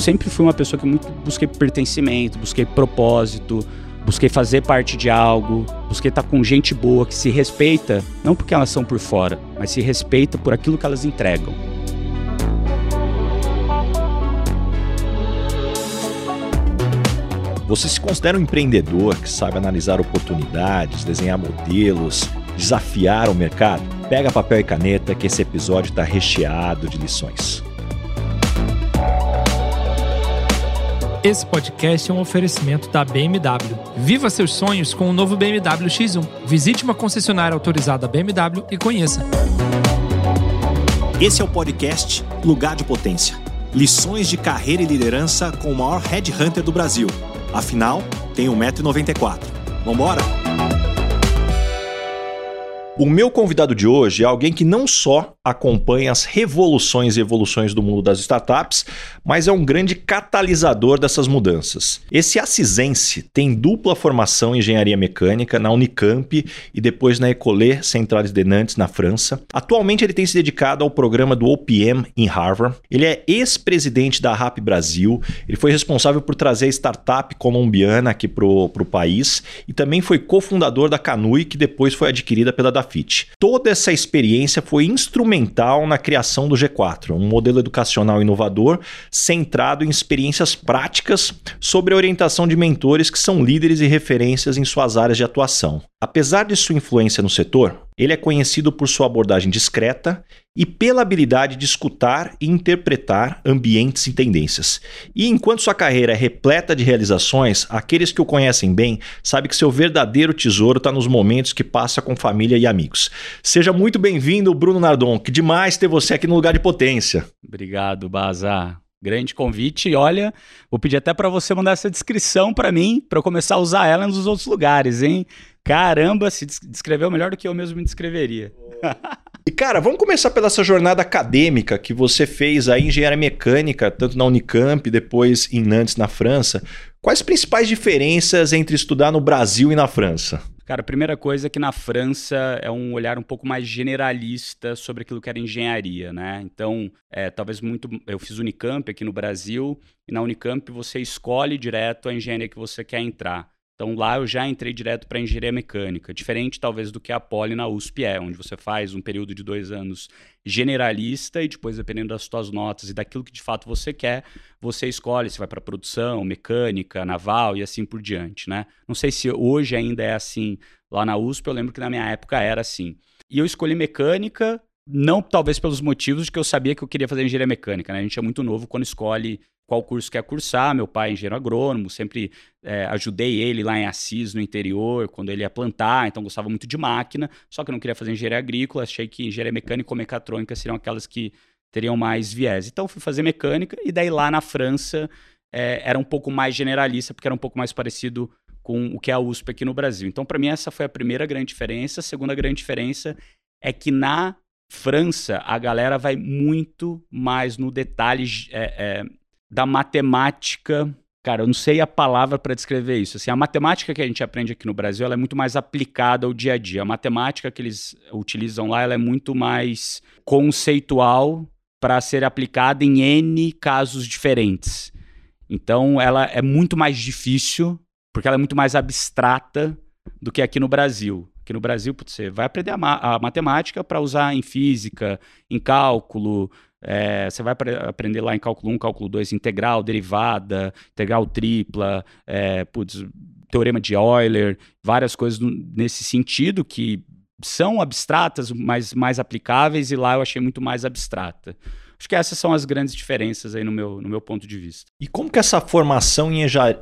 sempre fui uma pessoa que muito busquei pertencimento, busquei propósito, busquei fazer parte de algo, busquei estar com gente boa que se respeita, não porque elas são por fora, mas se respeita por aquilo que elas entregam. Você se considera um empreendedor que sabe analisar oportunidades, desenhar modelos, desafiar o mercado? Pega papel e caneta que esse episódio está recheado de lições. Esse podcast é um oferecimento da BMW. Viva seus sonhos com o novo BMW X1. Visite uma concessionária autorizada BMW e conheça. Esse é o podcast Lugar de Potência. Lições de carreira e liderança com o maior headhunter do Brasil. Afinal, tem 1,94m. Vambora? O meu convidado de hoje é alguém que não só acompanha as revoluções e evoluções do mundo das startups, mas é um grande catalisador dessas mudanças. Esse assisense tem dupla formação em engenharia mecânica na Unicamp e depois na École Centrale de Nantes, na França. Atualmente ele tem se dedicado ao programa do OPM em Harvard. Ele é ex-presidente da RAP Brasil, ele foi responsável por trazer a startup colombiana aqui para o país e também foi cofundador da Canui, que depois foi adquirida pela Toda essa experiência foi instrumental na criação do G4, um modelo educacional inovador centrado em experiências práticas sobre a orientação de mentores que são líderes e referências em suas áreas de atuação. Apesar de sua influência no setor, ele é conhecido por sua abordagem discreta e pela habilidade de escutar e interpretar ambientes e tendências. E enquanto sua carreira é repleta de realizações, aqueles que o conhecem bem sabem que seu verdadeiro tesouro está nos momentos que passa com família e amigos. Seja muito bem-vindo, Bruno Nardon. Que demais ter você aqui no lugar de potência. Obrigado, Baza. Grande convite. E olha, vou pedir até para você mandar essa descrição para mim, para eu começar a usar ela nos outros lugares, hein? Caramba, se descreveu melhor do que eu mesmo me descreveria. E cara, vamos começar pela essa jornada acadêmica que você fez aí engenharia mecânica, tanto na Unicamp, depois em Nantes, na França. Quais as principais diferenças entre estudar no Brasil e na França? Cara, a primeira coisa é que na França é um olhar um pouco mais generalista sobre aquilo que era engenharia, né? Então, é, talvez muito. Eu fiz Unicamp aqui no Brasil, e na Unicamp você escolhe direto a engenharia que você quer entrar. Então lá eu já entrei direto para engenharia mecânica, diferente talvez do que a Poli na USP é, onde você faz um período de dois anos generalista e depois, dependendo das suas notas e daquilo que de fato você quer, você escolhe se vai para produção, mecânica, naval e assim por diante, né? Não sei se hoje ainda é assim lá na USP, eu lembro que na minha época era assim. E eu escolhi mecânica, não talvez pelos motivos de que eu sabia que eu queria fazer engenharia mecânica, né? A gente é muito novo quando escolhe qual curso quer cursar. Meu pai é engenheiro agrônomo, sempre é, ajudei ele lá em Assis, no interior, quando ele ia plantar, então gostava muito de máquina, só que eu não queria fazer engenharia agrícola, achei que engenharia mecânica ou mecatrônica seriam aquelas que teriam mais viés. Então fui fazer mecânica, e daí lá na França é, era um pouco mais generalista, porque era um pouco mais parecido com o que é a USP aqui no Brasil. Então, para mim, essa foi a primeira grande diferença. A segunda grande diferença é que na França a galera vai muito mais no detalhe é, é da matemática. Cara, eu não sei a palavra para descrever isso. Assim, a matemática que a gente aprende aqui no Brasil ela é muito mais aplicada ao dia a dia. A matemática que eles utilizam lá ela é muito mais conceitual para ser aplicada em N casos diferentes. Então, ela é muito mais difícil, porque ela é muito mais abstrata do que aqui no Brasil. Aqui no Brasil, você vai aprender a, ma a matemática para usar em física, em cálculo, é, você vai aprender lá em cálculo 1, cálculo 2, integral, derivada, integral tripla, é, putz, teorema de Euler, várias coisas nesse sentido que são abstratas, mas mais aplicáveis, e lá eu achei muito mais abstrata. Acho que essas são as grandes diferenças aí no meu, no meu ponto de vista. E como que essa formação em engenharia,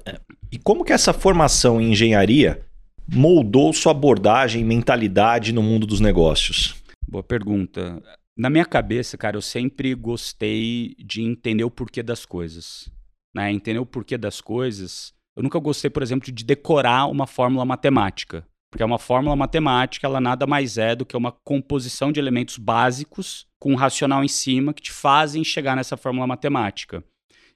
e como que essa formação em engenharia moldou sua abordagem e mentalidade no mundo dos negócios? Boa pergunta. Na minha cabeça, cara, eu sempre gostei de entender o porquê das coisas. Né? Entender o porquê das coisas. Eu nunca gostei, por exemplo, de decorar uma fórmula matemática. Porque uma fórmula matemática, ela nada mais é do que uma composição de elementos básicos com um racional em cima que te fazem chegar nessa fórmula matemática.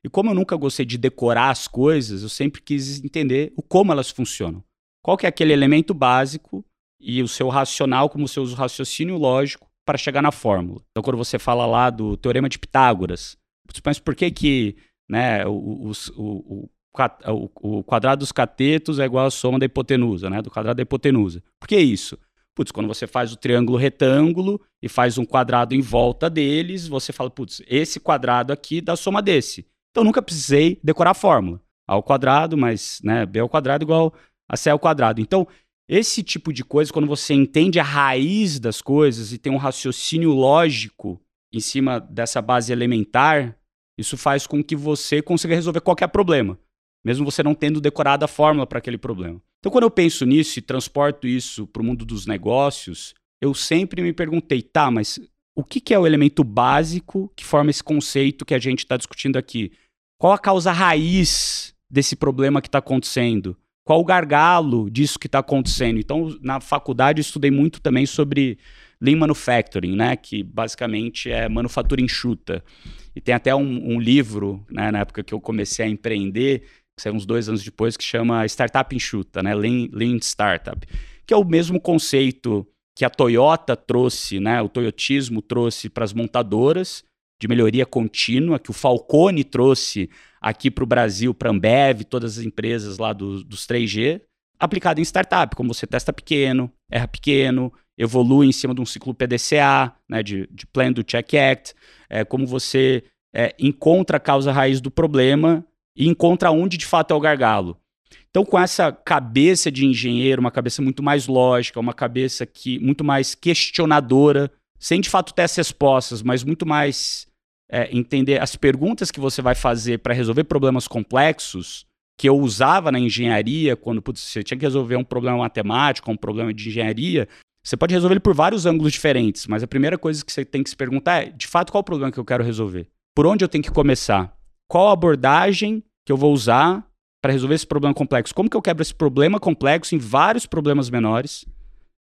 E como eu nunca gostei de decorar as coisas, eu sempre quis entender o como elas funcionam. Qual que é aquele elemento básico e o seu racional, como o seu raciocínio lógico para chegar na fórmula. Então, quando você fala lá do teorema de Pitágoras, mas por que que né? O, o, o, o, quadrado dos catetos é igual à soma da hipotenusa, né? Do quadrado da hipotenusa. Por que isso? Putz, quando você faz o triângulo retângulo e faz um quadrado em volta deles, você fala, putz, esse quadrado aqui dá soma desse. Então nunca precisei decorar a fórmula. A ao quadrado, mas né, B ao quadrado igual a C ao quadrado. Então, esse tipo de coisa, quando você entende a raiz das coisas e tem um raciocínio lógico em cima dessa base elementar, isso faz com que você consiga resolver qualquer problema, mesmo você não tendo decorado a fórmula para aquele problema. Então, quando eu penso nisso e transporto isso para o mundo dos negócios, eu sempre me perguntei, tá, mas o que, que é o elemento básico que forma esse conceito que a gente está discutindo aqui? Qual a causa raiz desse problema que está acontecendo? Qual o gargalo disso que está acontecendo? Então, na faculdade, eu estudei muito também sobre Lean Manufacturing, né? Que basicamente é manufatura enxuta. E tem até um, um livro, né, na época que eu comecei a empreender, que saiu uns dois anos depois, que chama Startup Enxuta, né? Lean, Lean Startup. Que é o mesmo conceito que a Toyota trouxe, né? O toyotismo trouxe para as montadoras de melhoria contínua, que o Falcone trouxe aqui para o Brasil, para a Ambev, todas as empresas lá do, dos 3G, aplicado em startup, como você testa pequeno, erra pequeno, evolui em cima de um ciclo PDCA, né, de, de Plan do Check Act, é, como você é, encontra a causa raiz do problema e encontra onde de fato é o gargalo. Então, com essa cabeça de engenheiro, uma cabeça muito mais lógica, uma cabeça que muito mais questionadora, sem de fato ter as respostas, mas muito mais é, entender as perguntas que você vai fazer para resolver problemas complexos que eu usava na engenharia, quando putz, você tinha que resolver um problema matemático, um problema de engenharia, você pode resolver ele por vários ângulos diferentes, mas a primeira coisa que você tem que se perguntar é, de fato, qual o problema que eu quero resolver? Por onde eu tenho que começar? Qual a abordagem que eu vou usar para resolver esse problema complexo? Como que eu quebro esse problema complexo em vários problemas menores?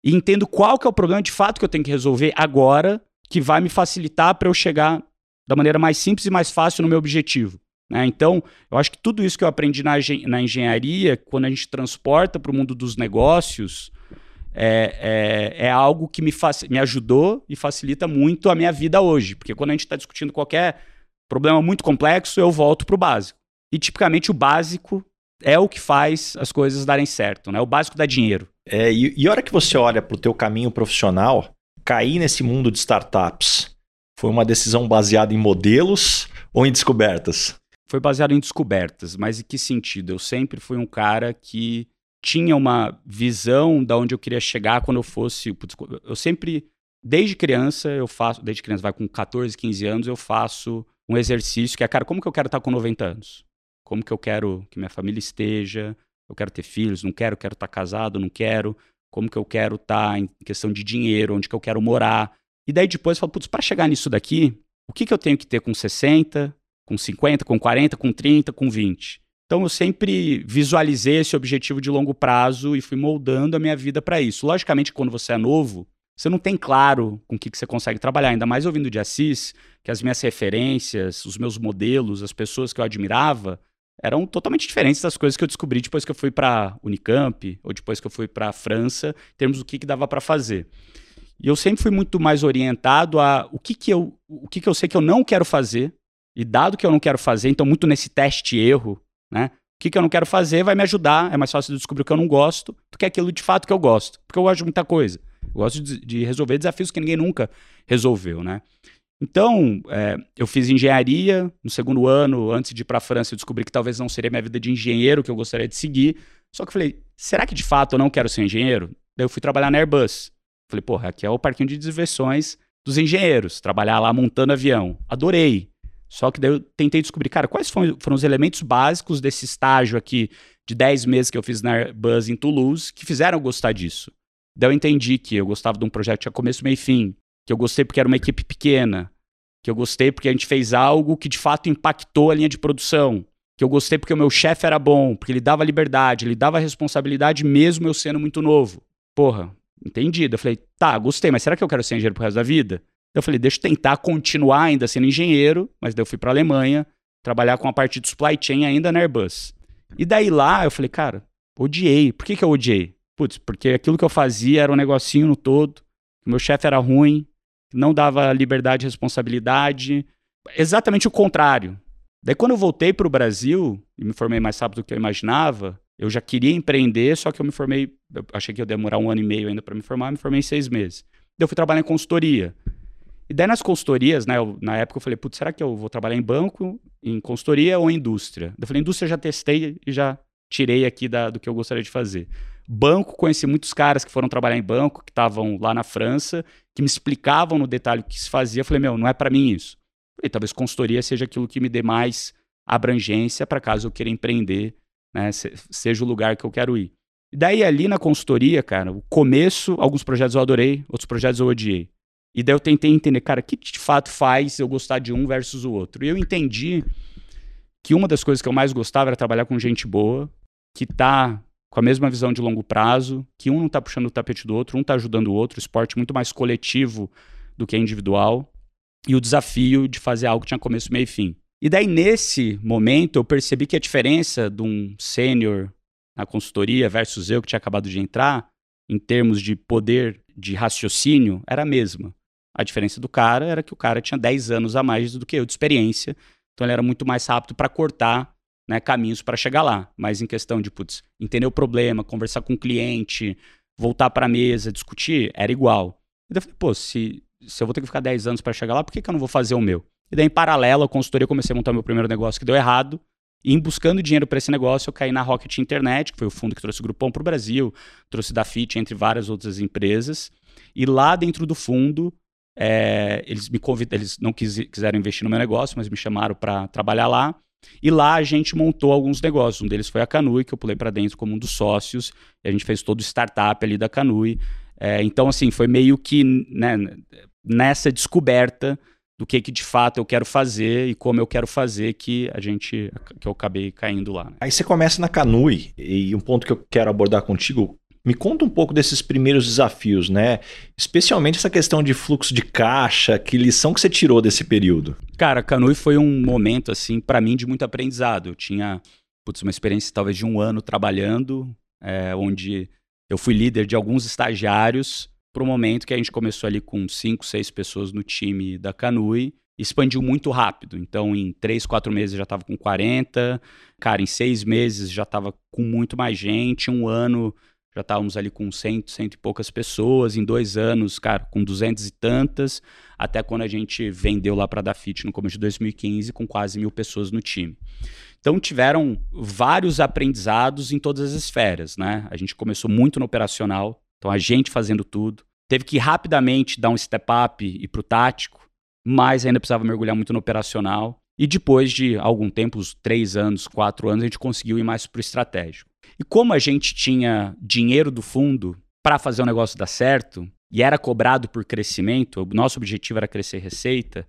E entendo qual que é o problema de fato que eu tenho que resolver agora, que vai me facilitar para eu chegar da maneira mais simples e mais fácil no meu objetivo. Né? Então, eu acho que tudo isso que eu aprendi na, na engenharia, quando a gente transporta para o mundo dos negócios, é, é, é algo que me, me ajudou e facilita muito a minha vida hoje. Porque quando a gente está discutindo qualquer problema muito complexo, eu volto para o básico. E tipicamente o básico é o que faz as coisas darem certo, né? O básico dá dinheiro. É, e, e a hora que você olha para o teu caminho profissional, cair nesse mundo de startups, foi uma decisão baseada em modelos ou em descobertas? Foi baseado em descobertas, mas em que sentido? Eu sempre fui um cara que tinha uma visão da onde eu queria chegar quando eu fosse. Eu sempre, desde criança, eu faço, desde criança, vai com 14, 15 anos, eu faço um exercício que é, cara, como que eu quero estar com 90 anos? Como que eu quero que minha família esteja? Eu quero ter filhos, não quero, quero estar casado, não quero. Como que eu quero estar em questão de dinheiro, onde que eu quero morar? E daí depois eu falo, putz, para chegar nisso daqui, o que, que eu tenho que ter com 60, com 50, com 40, com 30, com 20? Então eu sempre visualizei esse objetivo de longo prazo e fui moldando a minha vida para isso. Logicamente, quando você é novo, você não tem claro com o que, que você consegue trabalhar, ainda mais ouvindo de Assis, que as minhas referências, os meus modelos, as pessoas que eu admirava, eram totalmente diferentes das coisas que eu descobri depois que eu fui para Unicamp ou depois que eu fui para França, em termos do que, que dava para fazer. E eu sempre fui muito mais orientado a o que, que, eu, o que, que eu sei que eu não quero fazer, e dado que eu não quero fazer, então muito nesse teste-erro, né? O que, que eu não quero fazer vai me ajudar, é mais fácil de descobrir o que eu não gosto do que aquilo de fato que eu gosto. Porque eu gosto de muita coisa. Eu gosto de, de resolver desafios que ninguém nunca resolveu, né? Então, é, eu fiz engenharia no segundo ano, antes de ir para a França, eu descobri que talvez não seria minha vida de engenheiro que eu gostaria de seguir. Só que eu falei, será que de fato eu não quero ser engenheiro? Daí eu fui trabalhar na Airbus. Falei, porra, aqui é o parquinho de diversões dos engenheiros, trabalhar lá montando avião. Adorei. Só que daí eu tentei descobrir, cara, quais foram, foram os elementos básicos desse estágio aqui de 10 meses que eu fiz na Airbus em Toulouse que fizeram eu gostar disso. Daí eu entendi que eu gostava de um projeto que tinha começo, meio e fim, que eu gostei porque era uma equipe pequena, que eu gostei porque a gente fez algo que de fato impactou a linha de produção, que eu gostei porque o meu chefe era bom, porque ele dava liberdade, ele dava responsabilidade mesmo eu sendo muito novo. Porra, entendido. Eu falei, tá, gostei, mas será que eu quero ser engenheiro pro resto da vida? Eu falei, deixa eu tentar continuar ainda sendo engenheiro, mas daí eu fui para Alemanha, trabalhar com a parte de supply chain ainda na Airbus. E daí lá eu falei, cara, odiei. Por que, que eu odiei? Putz, porque aquilo que eu fazia era um negocinho no todo, meu chefe era ruim, não dava liberdade e responsabilidade. Exatamente o contrário Daí quando eu voltei para o Brasil e me formei mais rápido do que eu imaginava, eu já queria empreender, só que eu me formei, eu achei que ia demorar um ano e meio ainda para me formar, me formei em seis meses. Daí eu fui trabalhar em consultoria. E daí nas consultorias, né, eu, na época eu falei, putz, será que eu vou trabalhar em banco, em consultoria ou em indústria? Eu falei, indústria eu já testei e já tirei aqui da, do que eu gostaria de fazer. Banco, conheci muitos caras que foram trabalhar em banco, que estavam lá na França, que me explicavam no detalhe o que se fazia. Eu falei, meu, não é para mim isso. Talvez consultoria seja aquilo que me dê mais abrangência para caso eu queira empreender, né, seja o lugar que eu quero ir. E daí ali na consultoria, cara, o começo, alguns projetos eu adorei, outros projetos eu odiei. E daí eu tentei entender, cara, o que de fato faz eu gostar de um versus o outro. E eu entendi que uma das coisas que eu mais gostava era trabalhar com gente boa, que tá com a mesma visão de longo prazo, que um não tá puxando o tapete do outro, um tá ajudando o outro, esporte muito mais coletivo do que individual, e o desafio de fazer algo que tinha começo, meio e fim. E daí, nesse momento, eu percebi que a diferença de um sênior na consultoria versus eu que tinha acabado de entrar, em termos de poder de raciocínio, era a mesma. A diferença do cara era que o cara tinha 10 anos a mais do que eu de experiência, então ele era muito mais rápido para cortar né, caminhos para chegar lá. Mas em questão de, putz, entender o problema, conversar com o cliente, voltar para a mesa, discutir, era igual. E daí eu falei, pô, se, se eu vou ter que ficar 10 anos para chegar lá, por que, que eu não vou fazer o meu? E daí, em paralelo à consultoria, comecei a montar meu primeiro negócio que deu errado. E em buscando dinheiro para esse negócio, eu caí na Rocket Internet, que foi o fundo que trouxe o Grupom para o Brasil, trouxe da Fit, entre várias outras empresas. E lá dentro do fundo, é, eles me convidaram, eles não quis, quiseram investir no meu negócio, mas me chamaram para trabalhar lá. E lá a gente montou alguns negócios. Um deles foi a Canui, que eu pulei para dentro como um dos sócios. A gente fez todo o startup ali da Canui. É, então, assim, foi meio que né, nessa descoberta do que, que de fato eu quero fazer e como eu quero fazer que a gente que eu acabei caindo lá. Né? Aí você começa na Canui e um ponto que eu quero abordar contigo, me conta um pouco desses primeiros desafios, né? Especialmente essa questão de fluxo de caixa, que lição que você tirou desse período? Cara, Canui foi um momento, assim, para mim de muito aprendizado. Eu tinha, putz, uma experiência talvez de um ano trabalhando, é, onde eu fui líder de alguns estagiários, para o momento que a gente começou ali com cinco, seis pessoas no time da Canui, expandiu muito rápido. Então, em três, quatro meses já estava com 40, cara, em seis meses já estava com muito mais gente, um ano já estávamos ali com cento, cento e poucas pessoas, em dois anos, cara, com duzentas e tantas, até quando a gente vendeu lá para a Dafit no começo de 2015, com quase mil pessoas no time. Então tiveram vários aprendizados em todas as esferas, né? A gente começou muito no operacional, então a gente fazendo tudo. Teve que rapidamente dar um step up e para o tático, mas ainda precisava mergulhar muito no operacional. E depois de algum tempo, uns três anos, quatro anos, a gente conseguiu ir mais para o estratégico. E como a gente tinha dinheiro do fundo para fazer o negócio dar certo, e era cobrado por crescimento, o nosso objetivo era crescer receita,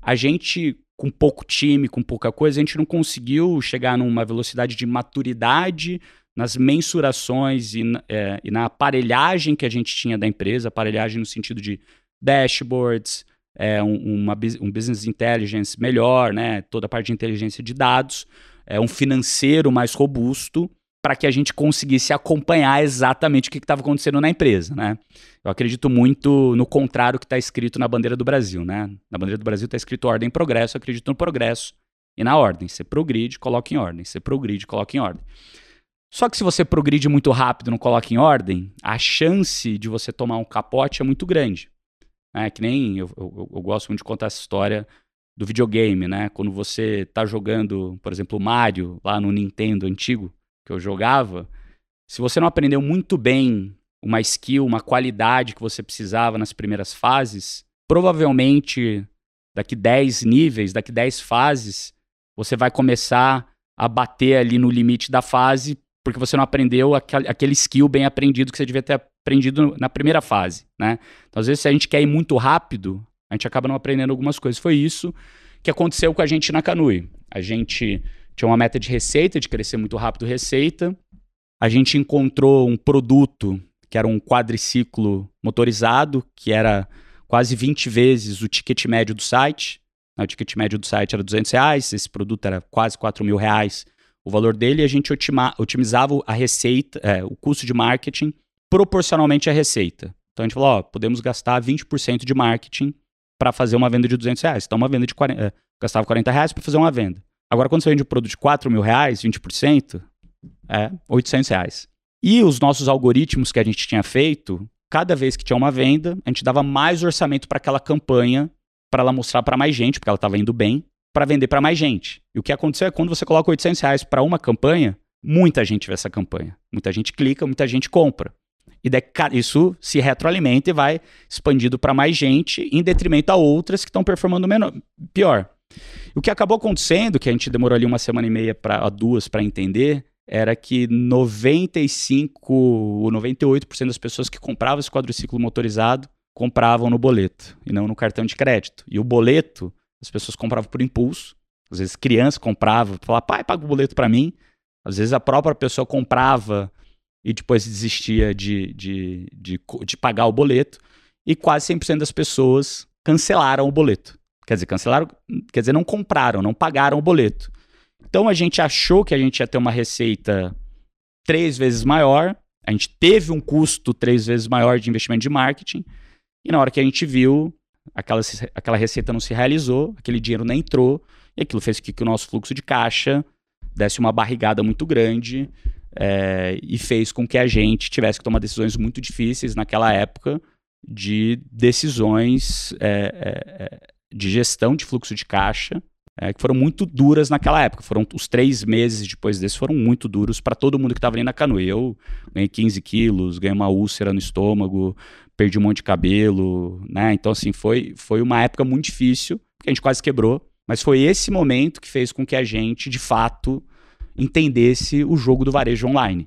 a gente, com pouco time, com pouca coisa, a gente não conseguiu chegar numa velocidade de maturidade nas mensurações e, é, e na aparelhagem que a gente tinha da empresa, aparelhagem no sentido de dashboards, é, um, uma, um business intelligence melhor, né, toda a parte de inteligência de dados, é, um financeiro mais robusto, para que a gente conseguisse acompanhar exatamente o que estava acontecendo na empresa, né? Eu acredito muito no contrário que está escrito na bandeira do Brasil, né? Na bandeira do Brasil está escrito ordem e progresso, eu acredito no progresso e na ordem. Você progride, coloca em ordem. Você progride, coloca em ordem. Só que se você progride muito rápido não coloca em ordem, a chance de você tomar um capote é muito grande. É que nem eu, eu, eu gosto muito de contar essa história do videogame, né? Quando você está jogando, por exemplo, Mario lá no Nintendo antigo, que eu jogava, se você não aprendeu muito bem uma skill, uma qualidade que você precisava nas primeiras fases, provavelmente daqui 10 níveis, daqui 10 fases, você vai começar a bater ali no limite da fase porque você não aprendeu aquele skill bem aprendido que você devia ter aprendido na primeira fase, né? Então, às vezes, se a gente quer ir muito rápido, a gente acaba não aprendendo algumas coisas. Foi isso que aconteceu com a gente na Canui. A gente tinha uma meta de receita, de crescer muito rápido receita. A gente encontrou um produto que era um quadriciclo motorizado, que era quase 20 vezes o ticket médio do site. O ticket médio do site era 200 reais, esse produto era quase 4 mil reais o valor dele e a gente otima, otimizava a receita, é, o custo de marketing proporcionalmente à receita. Então a gente falou, ó, podemos gastar 20% de marketing para fazer uma venda de 200 reais. Então uma venda de 40, é, gastava 40 reais para fazer uma venda. Agora, quando você vende um produto de 4 mil reais, 20%, é 800 reais. E os nossos algoritmos que a gente tinha feito, cada vez que tinha uma venda, a gente dava mais orçamento para aquela campanha, para ela mostrar para mais gente, porque ela estava indo bem, para vender para mais gente. E o que aconteceu é quando você coloca 800 reais para uma campanha, muita gente vê essa campanha. Muita gente clica, muita gente compra. E isso se retroalimenta e vai expandido para mais gente, em detrimento a outras que estão performando menor, pior. O que acabou acontecendo, que a gente demorou ali uma semana e meia para duas para entender, era que 95 ou 98% das pessoas que compravam esse quadriciclo motorizado compravam no boleto e não no cartão de crédito. E o boleto, as pessoas compravam por impulso. Às vezes criança comprava, falava, pai, paga o boleto para mim. Às vezes a própria pessoa comprava e depois desistia de, de, de, de pagar o boleto. E quase 100% das pessoas cancelaram o boleto. Quer dizer, cancelaram, quer dizer, não compraram, não pagaram o boleto. Então a gente achou que a gente ia ter uma receita três vezes maior, a gente teve um custo três vezes maior de investimento de marketing, e na hora que a gente viu, aquela, aquela receita não se realizou, aquele dinheiro não entrou, e aquilo fez com que o nosso fluxo de caixa desse uma barrigada muito grande é, e fez com que a gente tivesse que tomar decisões muito difíceis naquela época de decisões é, é, de gestão de fluxo de caixa, é, que foram muito duras naquela época. Foram os três meses depois desse foram muito duros para todo mundo que estava ali na canoa. Eu ganhei 15 quilos, ganhei uma úlcera no estômago, perdi um monte de cabelo, né? Então, assim, foi, foi uma época muito difícil, que a gente quase quebrou. Mas foi esse momento que fez com que a gente, de fato, entendesse o jogo do varejo online.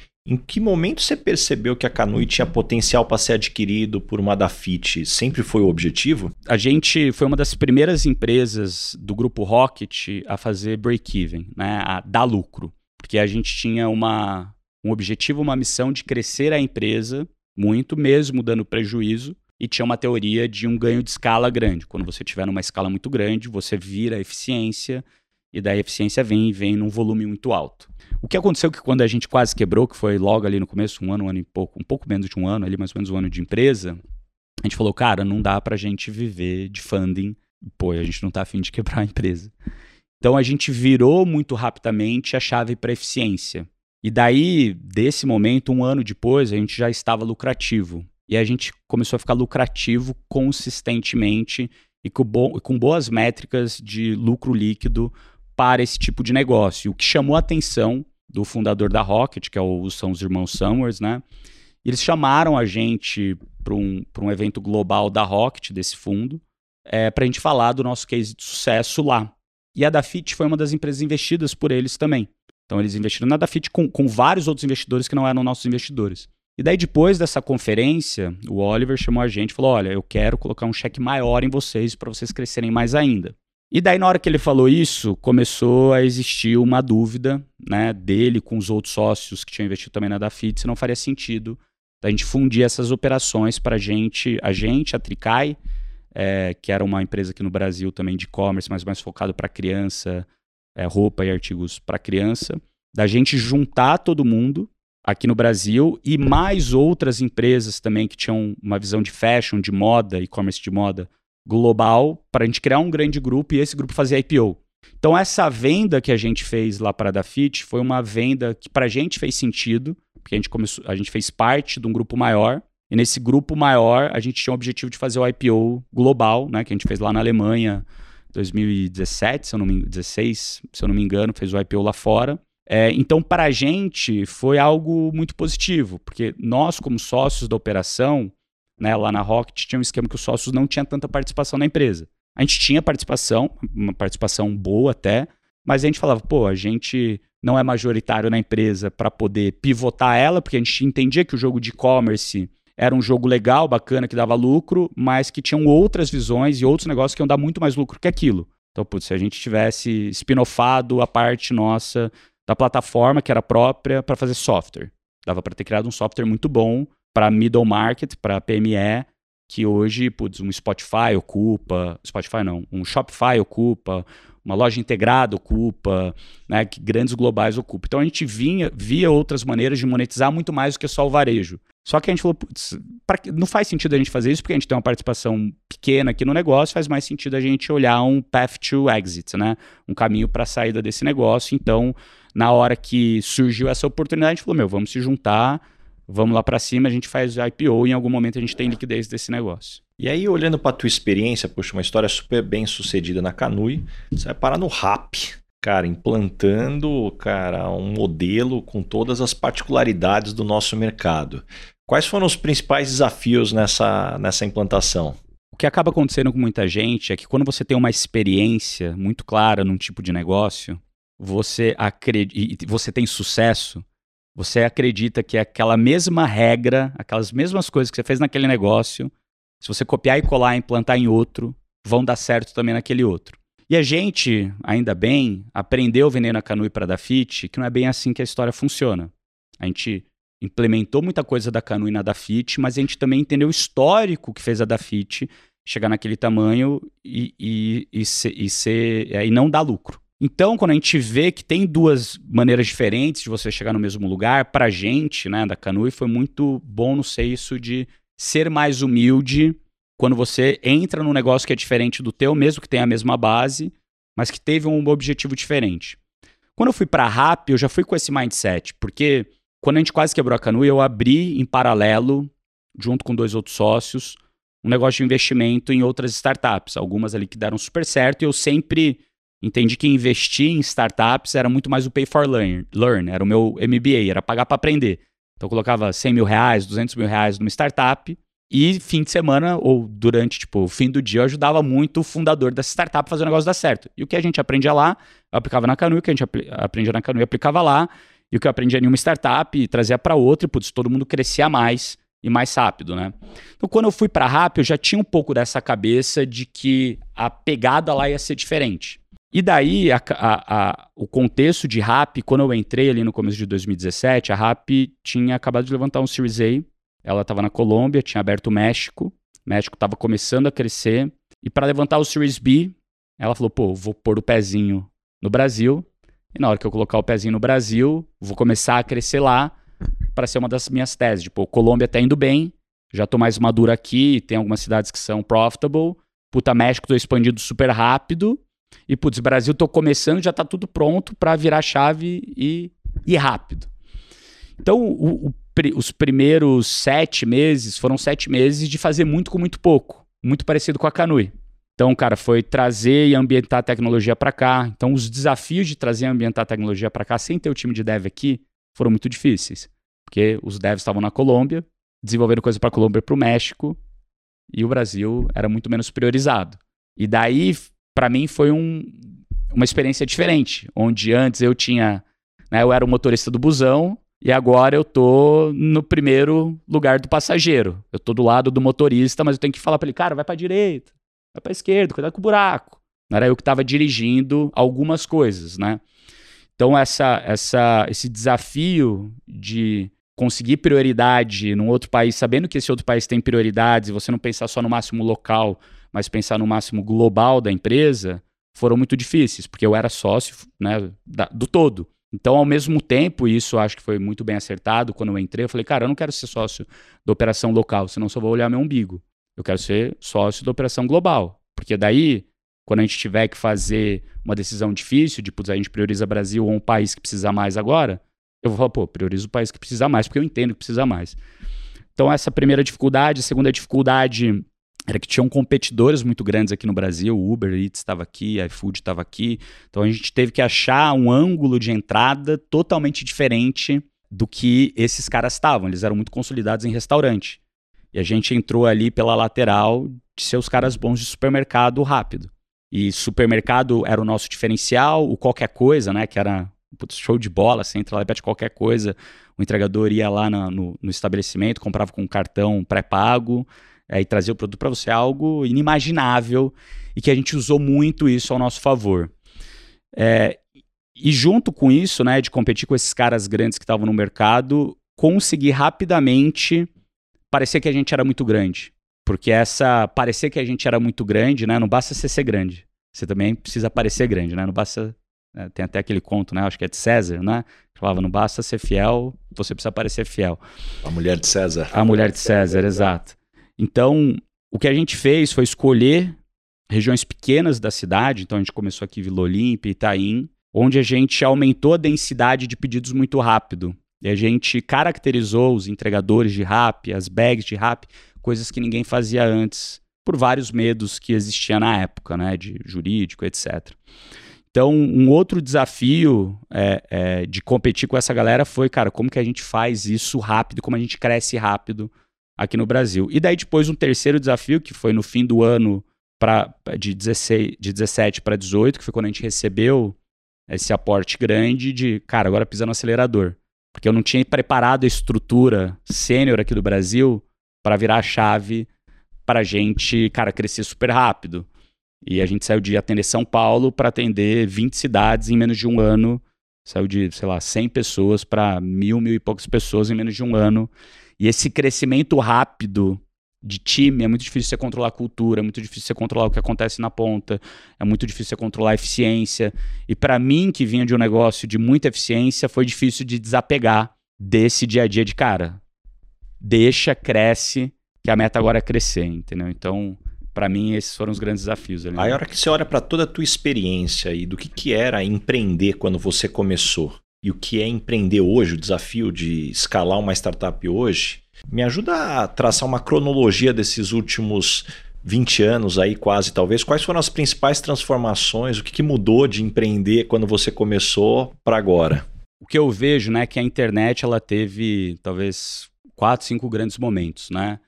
em que momento você percebeu que a Canui tinha potencial para ser adquirido por uma Dafit? Sempre foi o objetivo? A gente foi uma das primeiras empresas do grupo Rocket a fazer break-even, né? a dar lucro. Porque a gente tinha uma, um objetivo, uma missão de crescer a empresa muito, mesmo dando prejuízo, e tinha uma teoria de um ganho de escala grande. Quando você tiver numa escala muito grande, você vira eficiência, e daí a eficiência vem e vem num volume muito alto. O que aconteceu é que quando a gente quase quebrou, que foi logo ali no começo, um ano, um ano e pouco, um pouco menos de um ano, ali mais ou menos um ano de empresa, a gente falou, cara, não dá pra gente viver de funding, pô, a gente não tá afim de quebrar a empresa. Então a gente virou muito rapidamente a chave para eficiência. E daí, desse momento, um ano depois, a gente já estava lucrativo. E a gente começou a ficar lucrativo consistentemente e com, bo com boas métricas de lucro líquido para esse tipo de negócio. O que chamou a atenção do fundador da Rocket, que é o, são os irmãos Summers, né? Eles chamaram a gente para um, um evento global da Rocket, desse fundo, é, para a gente falar do nosso case de sucesso lá. E a Dafit foi uma das empresas investidas por eles também. Então eles investiram na Dafit com, com vários outros investidores que não eram nossos investidores. E daí depois dessa conferência, o Oliver chamou a gente e falou: "Olha, eu quero colocar um cheque maior em vocês para vocês crescerem mais ainda". E daí, na hora que ele falou isso, começou a existir uma dúvida né, dele com os outros sócios que tinham investido também na Dafit, se não faria sentido a gente fundir essas operações para gente, a gente, a Tricai, é, que era uma empresa aqui no Brasil também de e-commerce, mas mais focado para criança, é, roupa e artigos para criança, da gente juntar todo mundo aqui no Brasil e mais outras empresas também que tinham uma visão de fashion, de moda, e-commerce de moda, global para a gente criar um grande grupo e esse grupo fazer IPO. Então essa venda que a gente fez lá para a Dafit foi uma venda que para a gente fez sentido, porque a gente começou, a gente fez parte de um grupo maior e nesse grupo maior a gente tinha o objetivo de fazer o IPO global, né, que a gente fez lá na Alemanha 2017, se eu não me 16, se eu não me engano, fez o IPO lá fora. É, então, para a gente, foi algo muito positivo, porque nós, como sócios da operação, né, lá na Rocket tinha um esquema que os sócios não tinham tanta participação na empresa. A gente tinha participação, uma participação boa até, mas a gente falava, pô, a gente não é majoritário na empresa para poder pivotar ela, porque a gente entendia que o jogo de e-commerce era um jogo legal, bacana, que dava lucro, mas que tinham outras visões e outros negócios que iam dar muito mais lucro que aquilo. Então, putz, se a gente tivesse spin-offado a parte nossa da plataforma que era própria para fazer software. Dava para ter criado um software muito bom para middle market, para PME, que hoje, putz, um Spotify ocupa, Spotify não, um Shopify ocupa, uma loja integrada ocupa, né, que grandes globais ocupam. Então a gente vinha, via outras maneiras de monetizar muito mais do que só o varejo. Só que a gente falou, putz, pra, não faz sentido a gente fazer isso porque a gente tem uma participação pequena aqui no negócio, faz mais sentido a gente olhar um path to exit, né? Um caminho para a saída desse negócio. Então, na hora que surgiu essa oportunidade, a gente falou, meu, vamos se juntar, vamos lá para cima, a gente faz IPO e em algum momento a gente tem liquidez desse negócio. E aí, olhando para tua experiência, puxa, uma história super bem sucedida na Canui, você vai parar no RAP, cara, implantando, cara, um modelo com todas as particularidades do nosso mercado. Quais foram os principais desafios nessa, nessa implantação? O que acaba acontecendo com muita gente é que quando você tem uma experiência muito clara num tipo de negócio, você acredita, você tem sucesso, você acredita que aquela mesma regra, aquelas mesmas coisas que você fez naquele negócio, se você copiar e colar e implantar em outro, vão dar certo também naquele outro. E a gente, ainda bem, aprendeu vendendo a Canui para a Dafit que não é bem assim que a história funciona. A gente implementou muita coisa da Canui na Dafit, mas a gente também entendeu o histórico que fez a Dafit chegar naquele tamanho e, e, e, ser, e, ser, é, e não dar lucro. Então, quando a gente vê que tem duas maneiras diferentes de você chegar no mesmo lugar, para gente, né, da Canui, foi muito bom no isso de ser mais humilde quando você entra num negócio que é diferente do teu, mesmo que tenha a mesma base, mas que teve um objetivo diferente. Quando eu fui para a RAP, eu já fui com esse mindset, porque quando a gente quase quebrou a Canui, eu abri em paralelo, junto com dois outros sócios, um negócio de investimento em outras startups, algumas ali que deram super certo, e eu sempre entendi que investir em startups era muito mais o pay for learn, learn era o meu MBA, era pagar para aprender. Então eu colocava 100 mil reais, 200 mil reais numa startup e fim de semana ou durante tipo, o fim do dia eu ajudava muito o fundador dessa startup a fazer o negócio dar certo. E o que a gente aprendia lá, eu aplicava na Canu, o que a gente aprendia na Canu e aplicava lá, e o que eu aprendia em uma startup trazia para outra, e putz, todo mundo crescia mais e mais rápido, né? Então, quando eu fui para a eu já tinha um pouco dessa cabeça de que a pegada lá ia ser diferente. E daí, a, a, a, o contexto de RAP, quando eu entrei ali no começo de 2017, a RAP tinha acabado de levantar um Series A, ela estava na Colômbia, tinha aberto o México, o México estava começando a crescer, e para levantar o Series B, ela falou, pô, vou pôr o pezinho no Brasil, e na hora que eu colocar o pezinho no Brasil, vou começar a crescer lá para ser uma das minhas teses. Tipo, Colômbia tá indo bem, já tô mais maduro aqui, tem algumas cidades que são profitable, puta, México tô expandindo super rápido, e, putz, Brasil, tô começando, já tá tudo pronto para virar chave e ir rápido. Então, o, o, os primeiros sete meses foram sete meses de fazer muito com muito pouco. Muito parecido com a Canui. Então, cara, foi trazer e ambientar a tecnologia para cá. Então, os desafios de trazer e ambientar a tecnologia para cá sem ter o time de dev aqui foram muito difíceis. Porque os devs estavam na Colômbia, desenvolvendo coisa para a Colômbia e para o México, e o Brasil era muito menos priorizado. E daí para mim foi um, uma experiência diferente, onde antes eu tinha, né, eu era o motorista do busão e agora eu tô no primeiro lugar do passageiro. Eu tô do lado do motorista, mas eu tenho que falar para ele, cara, vai para direita, vai para esquerda, cuidado com o buraco. Não era eu que estava dirigindo algumas coisas, né? Então essa, essa, esse desafio de conseguir prioridade num outro país, sabendo que esse outro país tem prioridades e você não pensar só no máximo local, mas pensar no máximo global da empresa, foram muito difíceis, porque eu era sócio né, da, do todo. Então, ao mesmo tempo, isso acho que foi muito bem acertado, quando eu entrei, eu falei, cara, eu não quero ser sócio da operação local, senão só vou olhar meu umbigo. Eu quero ser sócio da operação global. Porque daí, quando a gente tiver que fazer uma decisão difícil, de, putz, a gente prioriza Brasil ou um país que precisa mais agora, eu vou falar, pô, priorizo o país que precisa mais, porque eu entendo que precisa mais. Então, essa primeira dificuldade. A segunda dificuldade era que tinham competidores muito grandes aqui no Brasil, o Uber Eats estava aqui, iFood estava aqui, então a gente teve que achar um ângulo de entrada totalmente diferente do que esses caras estavam, eles eram muito consolidados em restaurante. E a gente entrou ali pela lateral de ser os caras bons de supermercado rápido. E supermercado era o nosso diferencial, o qualquer coisa, né, que era putz, show de bola, você entra lá e pede qualquer coisa, o entregador ia lá no, no, no estabelecimento, comprava com um cartão pré-pago, é, e trazer o produto para você é algo inimaginável e que a gente usou muito isso ao nosso favor. É, e junto com isso, né, de competir com esses caras grandes que estavam no mercado, conseguir rapidamente parecer que a gente era muito grande. Porque essa parecer que a gente era muito grande, né, não basta você ser grande. Você também precisa parecer grande, né? Não basta né, tem até aquele conto, né? Acho que é de César, né? Que falava, não basta ser fiel, você precisa parecer fiel. A mulher de César. A mulher de César, exato. Então, o que a gente fez foi escolher regiões pequenas da cidade, então a gente começou aqui Vila Olímpia, Itaim, onde a gente aumentou a densidade de pedidos muito rápido. E a gente caracterizou os entregadores de rap, as bags de rap, coisas que ninguém fazia antes, por vários medos que existiam na época, né, de jurídico, etc. Então, um outro desafio é, é, de competir com essa galera foi, cara, como que a gente faz isso rápido, como a gente cresce rápido aqui no Brasil. E daí depois um terceiro desafio, que foi no fim do ano pra, de, 16, de 17 para 18, que foi quando a gente recebeu esse aporte grande de, cara, agora pisa no acelerador. Porque eu não tinha preparado a estrutura sênior aqui do Brasil para virar a chave para a gente, cara, crescer super rápido. E a gente saiu de atender São Paulo para atender 20 cidades em menos de um ano. Saiu de, sei lá, 100 pessoas para mil, mil e poucas pessoas em menos de um ano. E esse crescimento rápido de time é muito difícil você controlar a cultura, é muito difícil você controlar o que acontece na ponta, é muito difícil você controlar a eficiência. E para mim, que vinha de um negócio de muita eficiência, foi difícil de desapegar desse dia a dia de cara. Deixa, cresce, que a meta agora é crescer, entendeu? Então, para mim, esses foram os grandes desafios. Ali? Aí, a hora que você olha para toda a tua experiência e do que, que era empreender quando você começou, e o que é empreender hoje, o desafio de escalar uma startup hoje, me ajuda a traçar uma cronologia desses últimos 20 anos aí, quase talvez. Quais foram as principais transformações? O que, que mudou de empreender quando você começou para agora? O que eu vejo, né, é que a internet ela teve talvez quatro, cinco grandes momentos, né?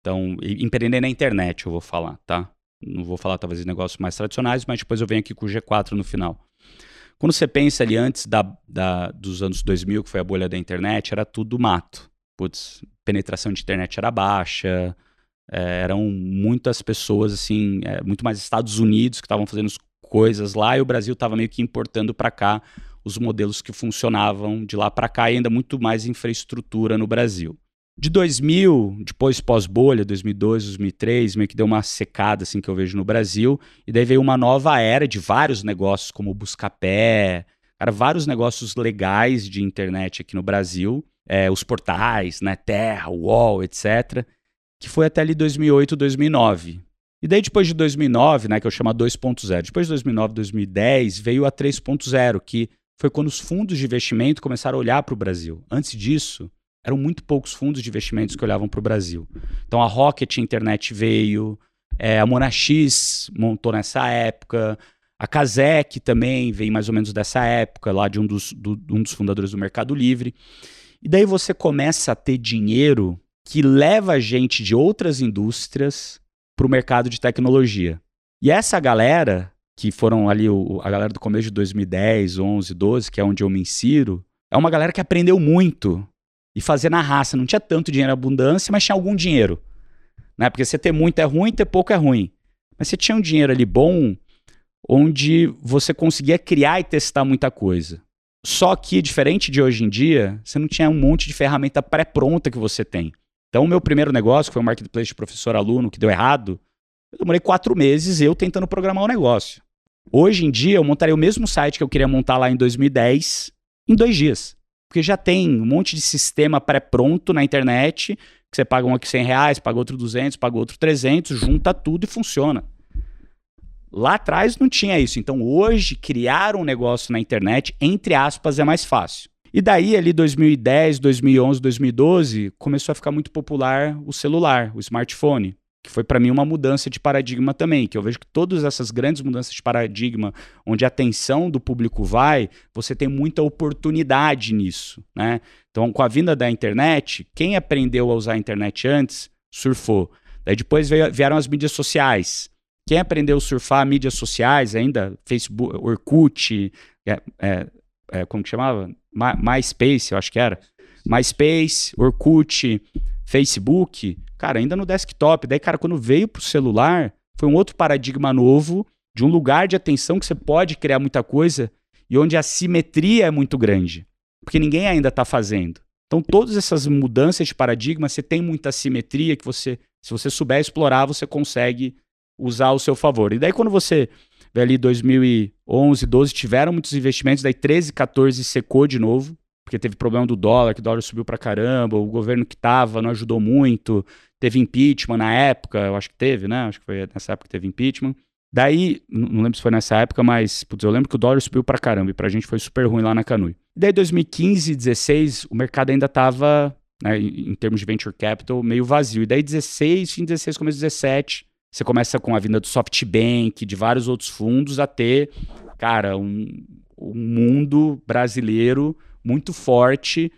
Então, empreender na internet, eu vou falar, tá? Não vou falar talvez de negócios mais tradicionais, mas depois eu venho aqui com o G4 no final. Quando você pensa ali antes da, da, dos anos 2000, que foi a bolha da internet, era tudo mato. Putz, penetração de internet era baixa, é, eram muitas pessoas, assim, é, muito mais Estados Unidos que estavam fazendo coisas lá e o Brasil estava meio que importando para cá os modelos que funcionavam de lá para cá e ainda muito mais infraestrutura no Brasil. De 2000, depois pós-bolha, 2002, 2003, meio que deu uma secada assim que eu vejo no Brasil, e daí veio uma nova era de vários negócios como o Buscapé, cara, vários negócios legais de internet aqui no Brasil, é, os portais, né, Terra, UOL, etc, que foi até ali 2008, 2009. E daí depois de 2009, né, que eu chamo 2.0, depois de 2009, 2010, veio a 3.0, que foi quando os fundos de investimento começaram a olhar para o Brasil. Antes disso, eram muito poucos fundos de investimentos que olhavam para o Brasil. Então a Rocket Internet veio, é, a Monax montou nessa época, a Kazek também veio mais ou menos dessa época, lá de um dos, do, um dos fundadores do Mercado Livre. E daí você começa a ter dinheiro que leva gente de outras indústrias para o mercado de tecnologia. E essa galera, que foram ali o, a galera do começo de 2010, 11, 12, que é onde eu me insiro, é uma galera que aprendeu muito e fazer na raça. Não tinha tanto dinheiro abundância, mas tinha algum dinheiro. Né? Porque você ter muito é ruim, ter pouco é ruim. Mas você tinha um dinheiro ali bom, onde você conseguia criar e testar muita coisa. Só que, diferente de hoje em dia, você não tinha um monte de ferramenta pré-pronta que você tem. Então, o meu primeiro negócio, que foi um marketplace de professor-aluno, que deu errado, eu demorei quatro meses eu tentando programar o negócio. Hoje em dia, eu montaria o mesmo site que eu queria montar lá em 2010 em dois dias. Porque já tem um monte de sistema pré-pronto na internet, que você paga um aqui 100 reais, paga outro 200, paga outro 300, junta tudo e funciona. Lá atrás não tinha isso. Então hoje, criar um negócio na internet, entre aspas, é mais fácil. E daí, ali 2010, 2011, 2012, começou a ficar muito popular o celular, o smartphone que foi para mim uma mudança de paradigma também, que eu vejo que todas essas grandes mudanças de paradigma, onde a atenção do público vai, você tem muita oportunidade nisso, né? Então, com a vinda da internet, quem aprendeu a usar a internet antes, surfou. Daí depois veio, vieram as mídias sociais. Quem aprendeu a surfar mídias sociais ainda, Facebook, Orkut, é, é, é, como que chamava? My, MySpace, eu acho que era. MySpace, Orkut, Facebook, cara, ainda no desktop. Daí, cara, quando veio pro celular, foi um outro paradigma novo de um lugar de atenção que você pode criar muita coisa e onde a simetria é muito grande, porque ninguém ainda está fazendo. Então, todas essas mudanças de paradigma, você tem muita simetria que você, se você souber explorar, você consegue usar ao seu favor. E daí, quando você vê ali 2011, 12, tiveram muitos investimentos, daí 13, 14 secou de novo, porque teve problema do dólar, que o dólar subiu pra caramba, o governo que tava não ajudou muito, teve impeachment na época, eu acho que teve, né? Acho que foi nessa época que teve impeachment. Daí, não lembro se foi nessa época, mas putz, eu lembro que o dólar subiu pra caramba e pra gente foi super ruim lá na Canui. Daí, 2015, 16, o mercado ainda tava, né, em termos de venture capital, meio vazio. E daí, 16, fim de 16, começo de 17, você começa com a vinda do SoftBank, de vários outros fundos, a ter, cara, um, um mundo brasileiro muito forte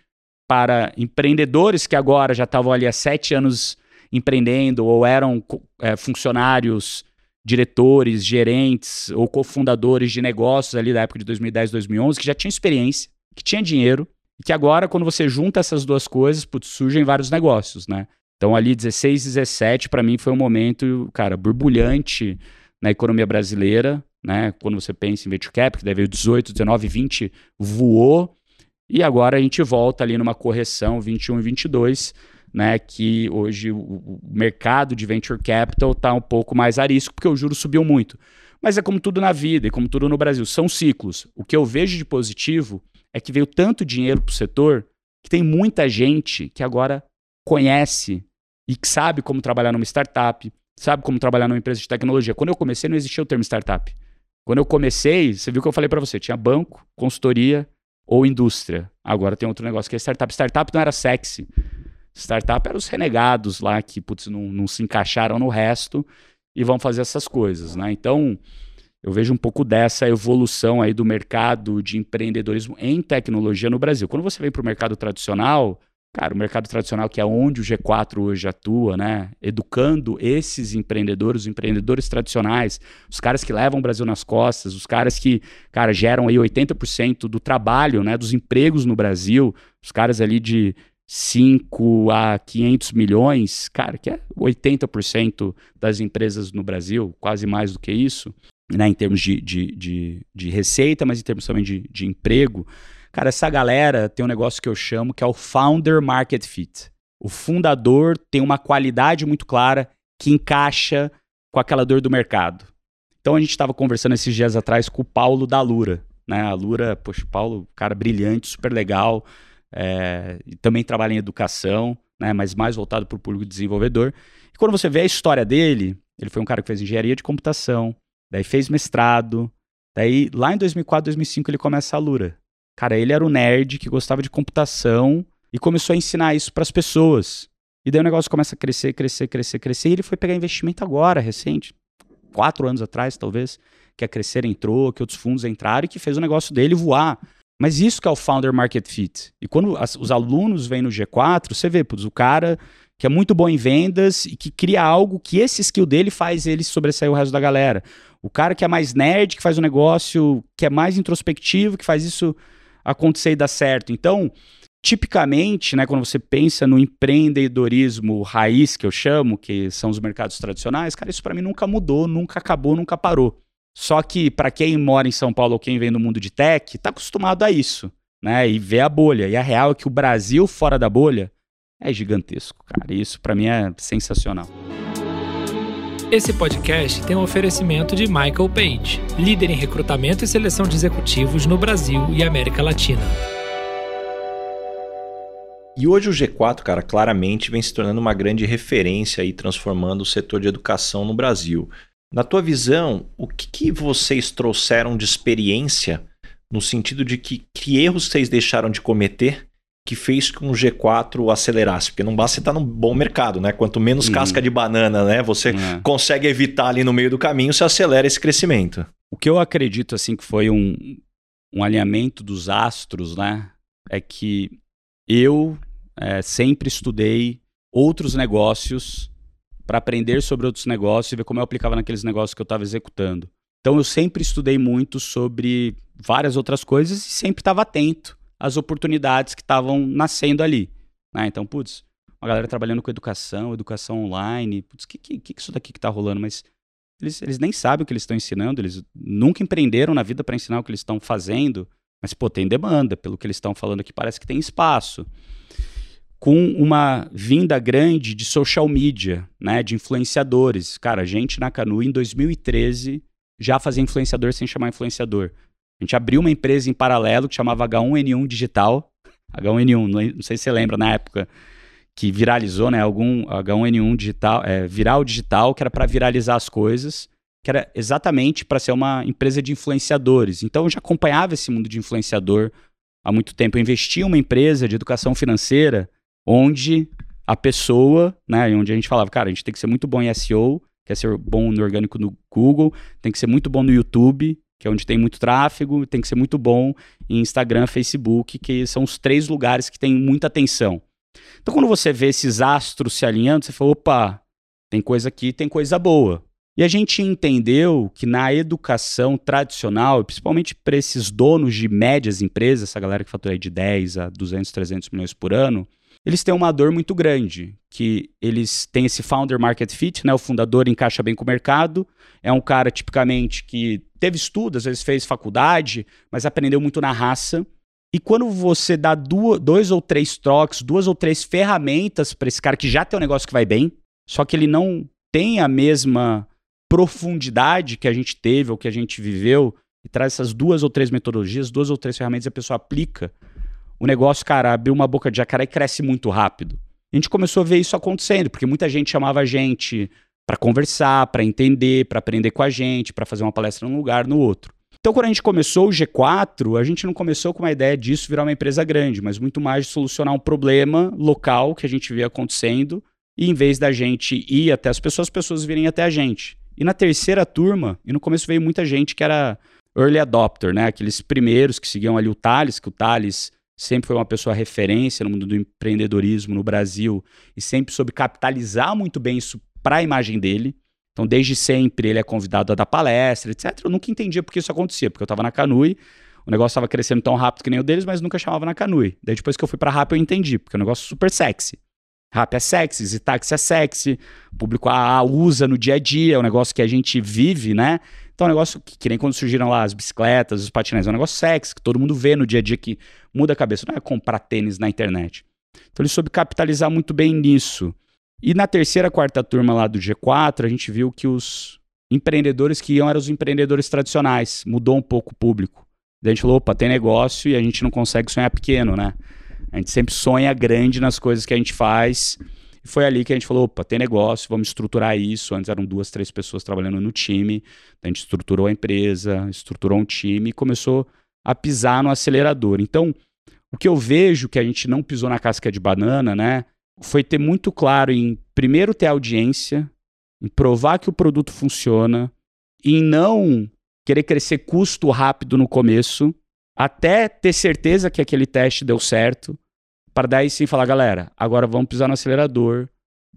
para empreendedores que agora já estavam ali há sete anos empreendendo ou eram é, funcionários diretores, gerentes ou cofundadores de negócios ali da época de 2010, 2011, que já tinham experiência, que tinha dinheiro, e que agora, quando você junta essas duas coisas, putz, surgem vários negócios, né? Então, ali, 16, 17, para mim foi um momento, cara, borbulhante na economia brasileira, né? Quando você pensa em venture cap, que deve veio 18, 19, 20, voou, e agora a gente volta ali numa correção 21 e 22, né, que hoje o, mercado de venture capital está um pouco mais arisco, porque o juro subiu muito. Mas é como tudo na vida e como tudo no Brasil, são ciclos. O que eu vejo de positivo é que veio tanto dinheiro para o setor que tem muita gente que agora conhece e que sabe como trabalhar numa startup, sabe como trabalhar numa empresa de tecnologia. Quando eu comecei, não existia o termo startup. Quando eu comecei, você viu que eu falei para você, tinha banco, consultoria ou indústria. Agora tem outro negócio que é startup. Startup não era sexy. Startup eram os renegados lá que putz, não, não se encaixaram no resto e vão fazer essas coisas, né? Então, eu vejo um pouco dessa evolução aí do mercado de empreendedorismo em tecnologia no Brasil. Quando você vem para o mercado tradicional, cara, o mercado tradicional que é onde o G4 hoje atua, né? Educando esses empreendedores, os empreendedores tradicionais, os caras que levam o Brasil nas costas, os caras que, cara, geram aí 80% do trabalho, né? Dos empregos no Brasil, os caras ali de 5 a 500 milhões, cara, que é 80% das empresas no Brasil, quase mais do que isso, né, em termos de, de, de, de receita, mas em termos também de, de emprego. Cara, essa galera tem um negócio que eu chamo que é o Founder Market Fit. O fundador tem uma qualidade muito clara que encaixa com aquela dor do mercado. Então a gente estava conversando esses dias atrás com o Paulo da Lura. Né? A Lura, poxa, Paulo, cara brilhante, super legal é, também trabalha em educação, né, mas mais voltado para o público desenvolvedor. E quando você vê a história dele, ele foi um cara que fez engenharia de computação, daí fez mestrado, daí lá em 2004, 2005 ele começa a Lura. Cara, ele era o nerd que gostava de computação e começou a ensinar isso para as pessoas. E daí o negócio começa a crescer, crescer, crescer, crescer. E ele foi pegar investimento agora, recente, quatro anos atrás, talvez, que a Crescer entrou, que outros fundos entraram e que fez o negócio dele voar. Mas isso que é o Founder Market Fit. E quando as, os alunos vêm no G4, você vê, putz, o cara que é muito bom em vendas e que cria algo que esse skill dele faz ele sobressair o resto da galera. O cara que é mais nerd, que faz um negócio que é mais introspectivo, que faz isso acontecer e dar certo. Então, tipicamente, né, quando você pensa no empreendedorismo raiz, que eu chamo, que são os mercados tradicionais, cara, isso para mim nunca mudou, nunca acabou, nunca parou. Só que para quem mora em São Paulo ou quem vem do mundo de tech, está acostumado a isso, né? E vê a bolha. E a real é que o Brasil fora da bolha é gigantesco, cara. Isso para mim é sensacional. Esse podcast tem um oferecimento de Michael Page, líder em recrutamento e seleção de executivos no Brasil e América Latina. E hoje o G4, cara, claramente vem se tornando uma grande referência e transformando o setor de educação no Brasil. Na tua visão, o que, que vocês trouxeram de experiência no sentido de que, que erros vocês deixaram de cometer que fez com o G4 acelerasse? Porque não basta você estar num bom mercado, né? Quanto menos uhum. casca de banana, né? Você é. consegue evitar ali no meio do caminho, você acelera esse crescimento. O que eu acredito, assim, que foi um, um alinhamento dos astros, né? É que eu é, sempre estudei outros negócios para aprender sobre outros negócios e ver como eu aplicava naqueles negócios que eu estava executando. Então eu sempre estudei muito sobre várias outras coisas e sempre estava atento às oportunidades que estavam nascendo ali. Né? Então, putz, uma galera trabalhando com educação, educação online. Putz, que, que, que isso daqui que tá rolando? Mas eles, eles nem sabem o que eles estão ensinando, eles nunca empreenderam na vida para ensinar o que eles estão fazendo. Mas, pô, tem demanda. Pelo que eles estão falando aqui, parece que tem espaço. Com uma vinda grande de social media, né? De influenciadores. Cara, a gente na Canu, em 2013, já fazia influenciador sem chamar influenciador. A gente abriu uma empresa em paralelo que chamava H1N1 Digital. H1N1, não sei se você lembra na época que viralizou, né? Algum H1N1 digital, é, viral digital, que era para viralizar as coisas, que era exatamente para ser uma empresa de influenciadores. Então eu já acompanhava esse mundo de influenciador há muito tempo. Eu investi em uma empresa de educação financeira onde a pessoa, né, onde a gente falava, cara, a gente tem que ser muito bom em SEO, quer ser bom no orgânico no Google, tem que ser muito bom no YouTube, que é onde tem muito tráfego, tem que ser muito bom em Instagram, Facebook, que são os três lugares que tem muita atenção. Então, quando você vê esses astros se alinhando, você fala: opa, tem coisa aqui, tem coisa boa. E a gente entendeu que na educação tradicional, principalmente para esses donos de médias empresas, essa galera que fatura de 10 a 200, 300 milhões por ano, eles têm uma dor muito grande, que eles têm esse founder market fit, né? O fundador encaixa bem com o mercado, é um cara tipicamente que teve estudo, às vezes fez faculdade, mas aprendeu muito na raça. E quando você dá duas, dois ou três troques, duas ou três ferramentas para esse cara que já tem um negócio que vai bem, só que ele não tem a mesma profundidade que a gente teve ou que a gente viveu, e traz essas duas ou três metodologias, duas ou três ferramentas e a pessoa aplica, o negócio, cara, abriu uma boca de jacaré e cresce muito rápido. A gente começou a ver isso acontecendo, porque muita gente chamava a gente para conversar, para entender, para aprender com a gente, para fazer uma palestra num lugar, no outro. Então, quando a gente começou o G4, a gente não começou com uma ideia disso virar uma empresa grande, mas muito mais de solucionar um problema local que a gente via acontecendo, e em vez da gente ir até as pessoas, as pessoas virem até a gente. E na terceira turma, e no começo veio muita gente que era early adopter, né? Aqueles primeiros que seguiam ali o Thales, que o Thales sempre foi uma pessoa referência no mundo do empreendedorismo no Brasil e sempre soube capitalizar muito bem isso para a imagem dele. Então, desde sempre, ele é convidado a dar palestra, etc. Eu nunca entendia por que isso acontecia, porque eu estava na Canui, o negócio estava crescendo tão rápido que nem o deles, mas nunca chamava na Canui. Daí, depois que eu fui para Rap, eu entendi, porque é um negócio super sexy. Rap é sexy, Zitax é sexy, o público AA usa no dia a dia, é um negócio que a gente vive, né? Então é um negócio que, que nem quando surgiram lá as bicicletas, os patinetes, é um negócio sexy, que todo mundo vê no dia a dia que muda a cabeça, não é comprar tênis na internet. Então ele soube capitalizar muito bem nisso. E na terceira, quarta turma lá do G4, a gente viu que os empreendedores que iam eram os empreendedores tradicionais, mudou um pouco o público. Daí a gente falou, opa, tem negócio e a gente não consegue sonhar pequeno, né? A gente sempre sonha grande nas coisas que a gente faz. E foi ali que a gente falou: opa, tem negócio, vamos estruturar isso. Antes eram duas, três pessoas trabalhando no time. A gente estruturou a empresa, estruturou um time e começou a pisar no acelerador. Então, o que eu vejo que a gente não pisou na casca de banana, né? Foi ter muito claro em primeiro ter audiência, em provar que o produto funciona, em não querer crescer custo rápido no começo, até ter certeza que aquele teste deu certo, para daí sim falar, galera, agora vamos pisar no acelerador,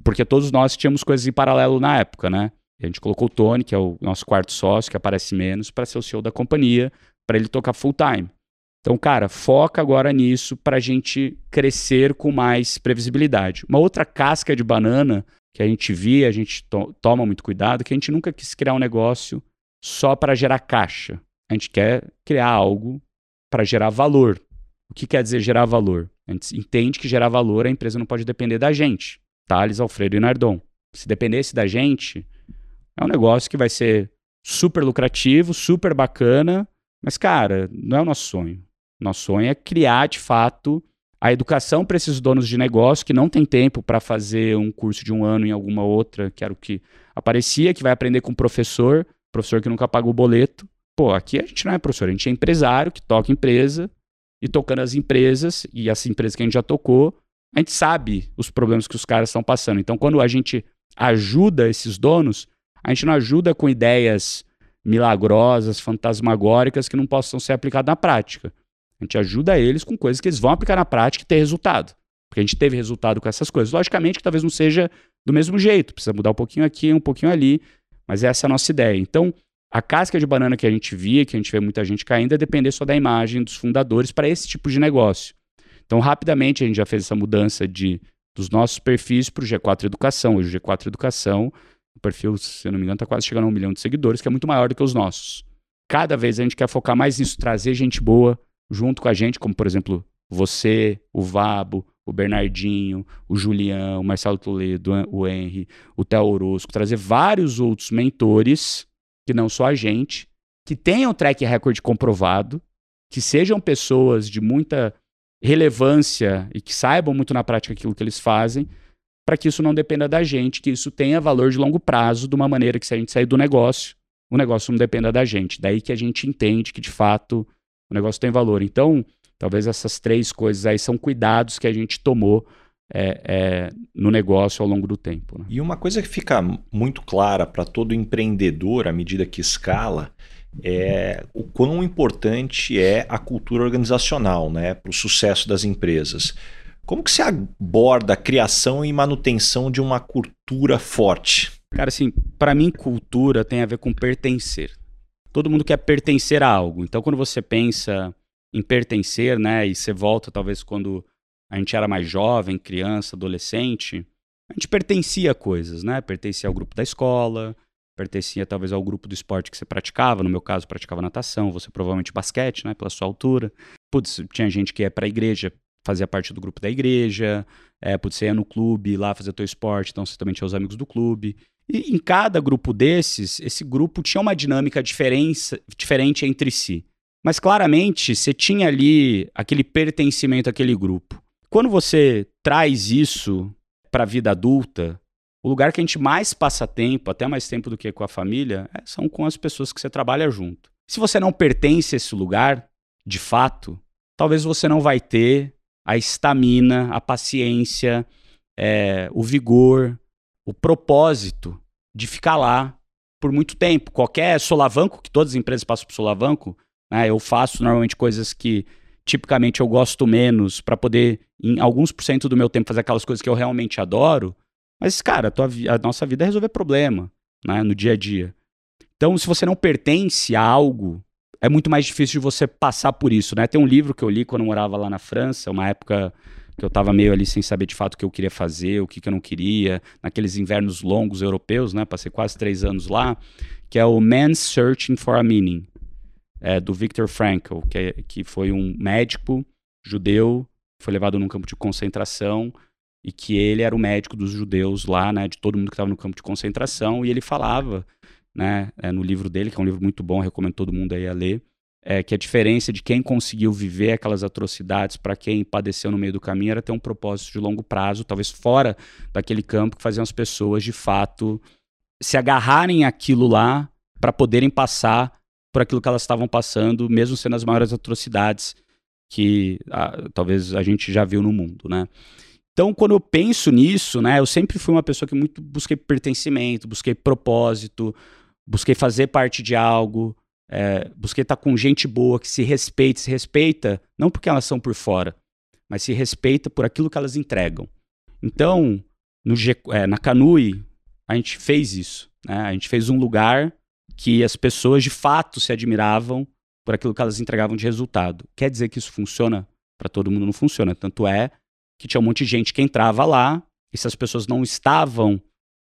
porque todos nós tínhamos coisas em paralelo na época, né? A gente colocou o Tony, que é o nosso quarto sócio, que aparece menos, para ser o CEO da companhia, para ele tocar full time. Então, cara, foca agora nisso para a gente crescer com mais previsibilidade. Uma outra casca de banana que a gente via, a gente to toma muito cuidado, que a gente nunca quis criar um negócio só para gerar caixa. A gente quer criar algo para gerar valor. O que quer dizer gerar valor? Gente entende que gerar valor a empresa não pode depender da gente. Thales, Alfredo e Nardon. Se dependesse da gente, é um negócio que vai ser super lucrativo, super bacana, mas, cara, não é o nosso sonho. Nosso sonho é criar, de fato, a educação para esses donos de negócio que não tem tempo para fazer um curso de um ano em alguma outra, que era o que aparecia, que vai aprender com o professor, professor que nunca pagou o boleto. Pô, aqui a gente não é professor, a gente é empresário que toca empresa e tocando as empresas, e as empresas que a gente já tocou, a gente sabe os problemas que os caras estão passando. Então, quando a gente ajuda esses donos, a gente não ajuda com ideias milagrosas, fantasmagóricas que não possam ser aplicadas na prática. A gente ajuda eles com coisas que eles vão aplicar na prática e ter resultado. Porque a gente teve resultado com essas coisas. Logicamente que talvez não seja do mesmo jeito, precisa mudar um pouquinho aqui, um pouquinho ali, mas essa é a nossa ideia. Então, a casca de banana que a gente via, que a gente vê muita gente caindo, é depender só da imagem dos fundadores para esse tipo de negócio. Então, rapidamente, a gente já fez essa mudança de dos nossos perfis para o G4 Educação. Hoje o G4 Educação, o perfil, se eu não me engano, está quase chegando a um milhão de seguidores, que é muito maior do que os nossos. Cada vez a gente quer focar mais nisso, trazer gente boa junto com a gente, como por exemplo você, o Vabo, o Bernardinho, o Julião, o Marcelo Toledo, o Henry, o Theo Orozco, trazer vários outros mentores, que não só a gente, que tenham track record comprovado, que sejam pessoas de muita relevância e que saibam muito na prática aquilo que eles fazem, para que isso não dependa da gente, que isso tenha valor de longo prazo, de uma maneira que se a gente sair do negócio, o negócio não dependa da gente. Daí que a gente entende que de fato o negócio tem valor. Então, talvez essas três coisas aí são cuidados que a gente tomou é, é, no negócio ao longo do tempo. Né? E uma coisa que fica muito clara para todo empreendedor à medida que escala é o quão importante é a cultura organizacional né, para o sucesso das empresas. Como que você aborda a criação e manutenção de uma cultura forte? Cara, assim, para mim cultura tem a ver com pertencer. Todo mundo quer pertencer a algo. Então, quando você pensa em pertencer, né, e você volta talvez quando a gente era mais jovem, criança, adolescente, a gente pertencia a coisas, né? Pertencia ao grupo da escola, pertencia talvez ao grupo do esporte que você praticava. No meu caso, praticava natação, você provavelmente basquete, né? Pela sua altura. Putz, tinha gente que ia pra igreja, fazia parte do grupo da igreja. É, putz, você ia no clube lá fazer teu esporte, então você também tinha os amigos do clube. E em cada grupo desses, esse grupo tinha uma dinâmica diferente entre si. Mas claramente você tinha ali aquele pertencimento àquele grupo. Quando você traz isso para a vida adulta, o lugar que a gente mais passa tempo, até mais tempo do que com a família, é, são com as pessoas que você trabalha junto. Se você não pertence a esse lugar, de fato, talvez você não vai ter a estamina, a paciência, é, o vigor, o propósito de ficar lá por muito tempo. Qualquer solavanco, que todas as empresas passam por solavanco, né, eu faço normalmente coisas que tipicamente eu gosto menos para poder, em alguns por cento do meu tempo, fazer aquelas coisas que eu realmente adoro. Mas, cara, a, tua, a nossa vida é resolver problema, né, no dia a dia. Então, se você não pertence a algo, é muito mais difícil de você passar por isso, né? Tem um livro que eu li quando eu morava lá na França, uma época que eu estava meio ali sem saber de fato o que eu queria fazer, o que, que eu não queria, naqueles invernos longos europeus, né? Passei quase três anos lá, que é o Man's Searching for a Meaning, é, do Viktor Frankl, que, é, que foi um médico judeu, foi levado num campo de concentração e que ele era o médico dos judeus lá, né, de todo mundo que estava no campo de concentração, e ele falava, né, é, no livro dele, que é um livro muito bom, recomendo todo mundo aí a ler, é, que a diferença de quem conseguiu viver aquelas atrocidades para quem padeceu no meio do caminho era ter um propósito de longo prazo, talvez fora daquele campo, que faziam as pessoas de fato se agarrarem aquilo lá para poderem passar por aquilo que elas estavam passando, mesmo sendo as maiores atrocidades que ah, talvez a gente já viu no mundo, né? Então, quando eu penso nisso, né, eu sempre fui uma pessoa que muito busquei pertencimento, busquei propósito, busquei fazer parte de algo, é, busquei estar com gente boa que se respeita, se respeita não porque elas são por fora, mas se respeita por aquilo que elas entregam. Então, no é, na Canui, a gente fez isso. Né? A gente fez um lugar que as pessoas de fato se admiravam por aquilo que elas entregavam de resultado. Quer dizer que isso funciona? Para todo mundo não funciona. Tanto é que tinha um monte de gente que entrava lá, e se as pessoas não estavam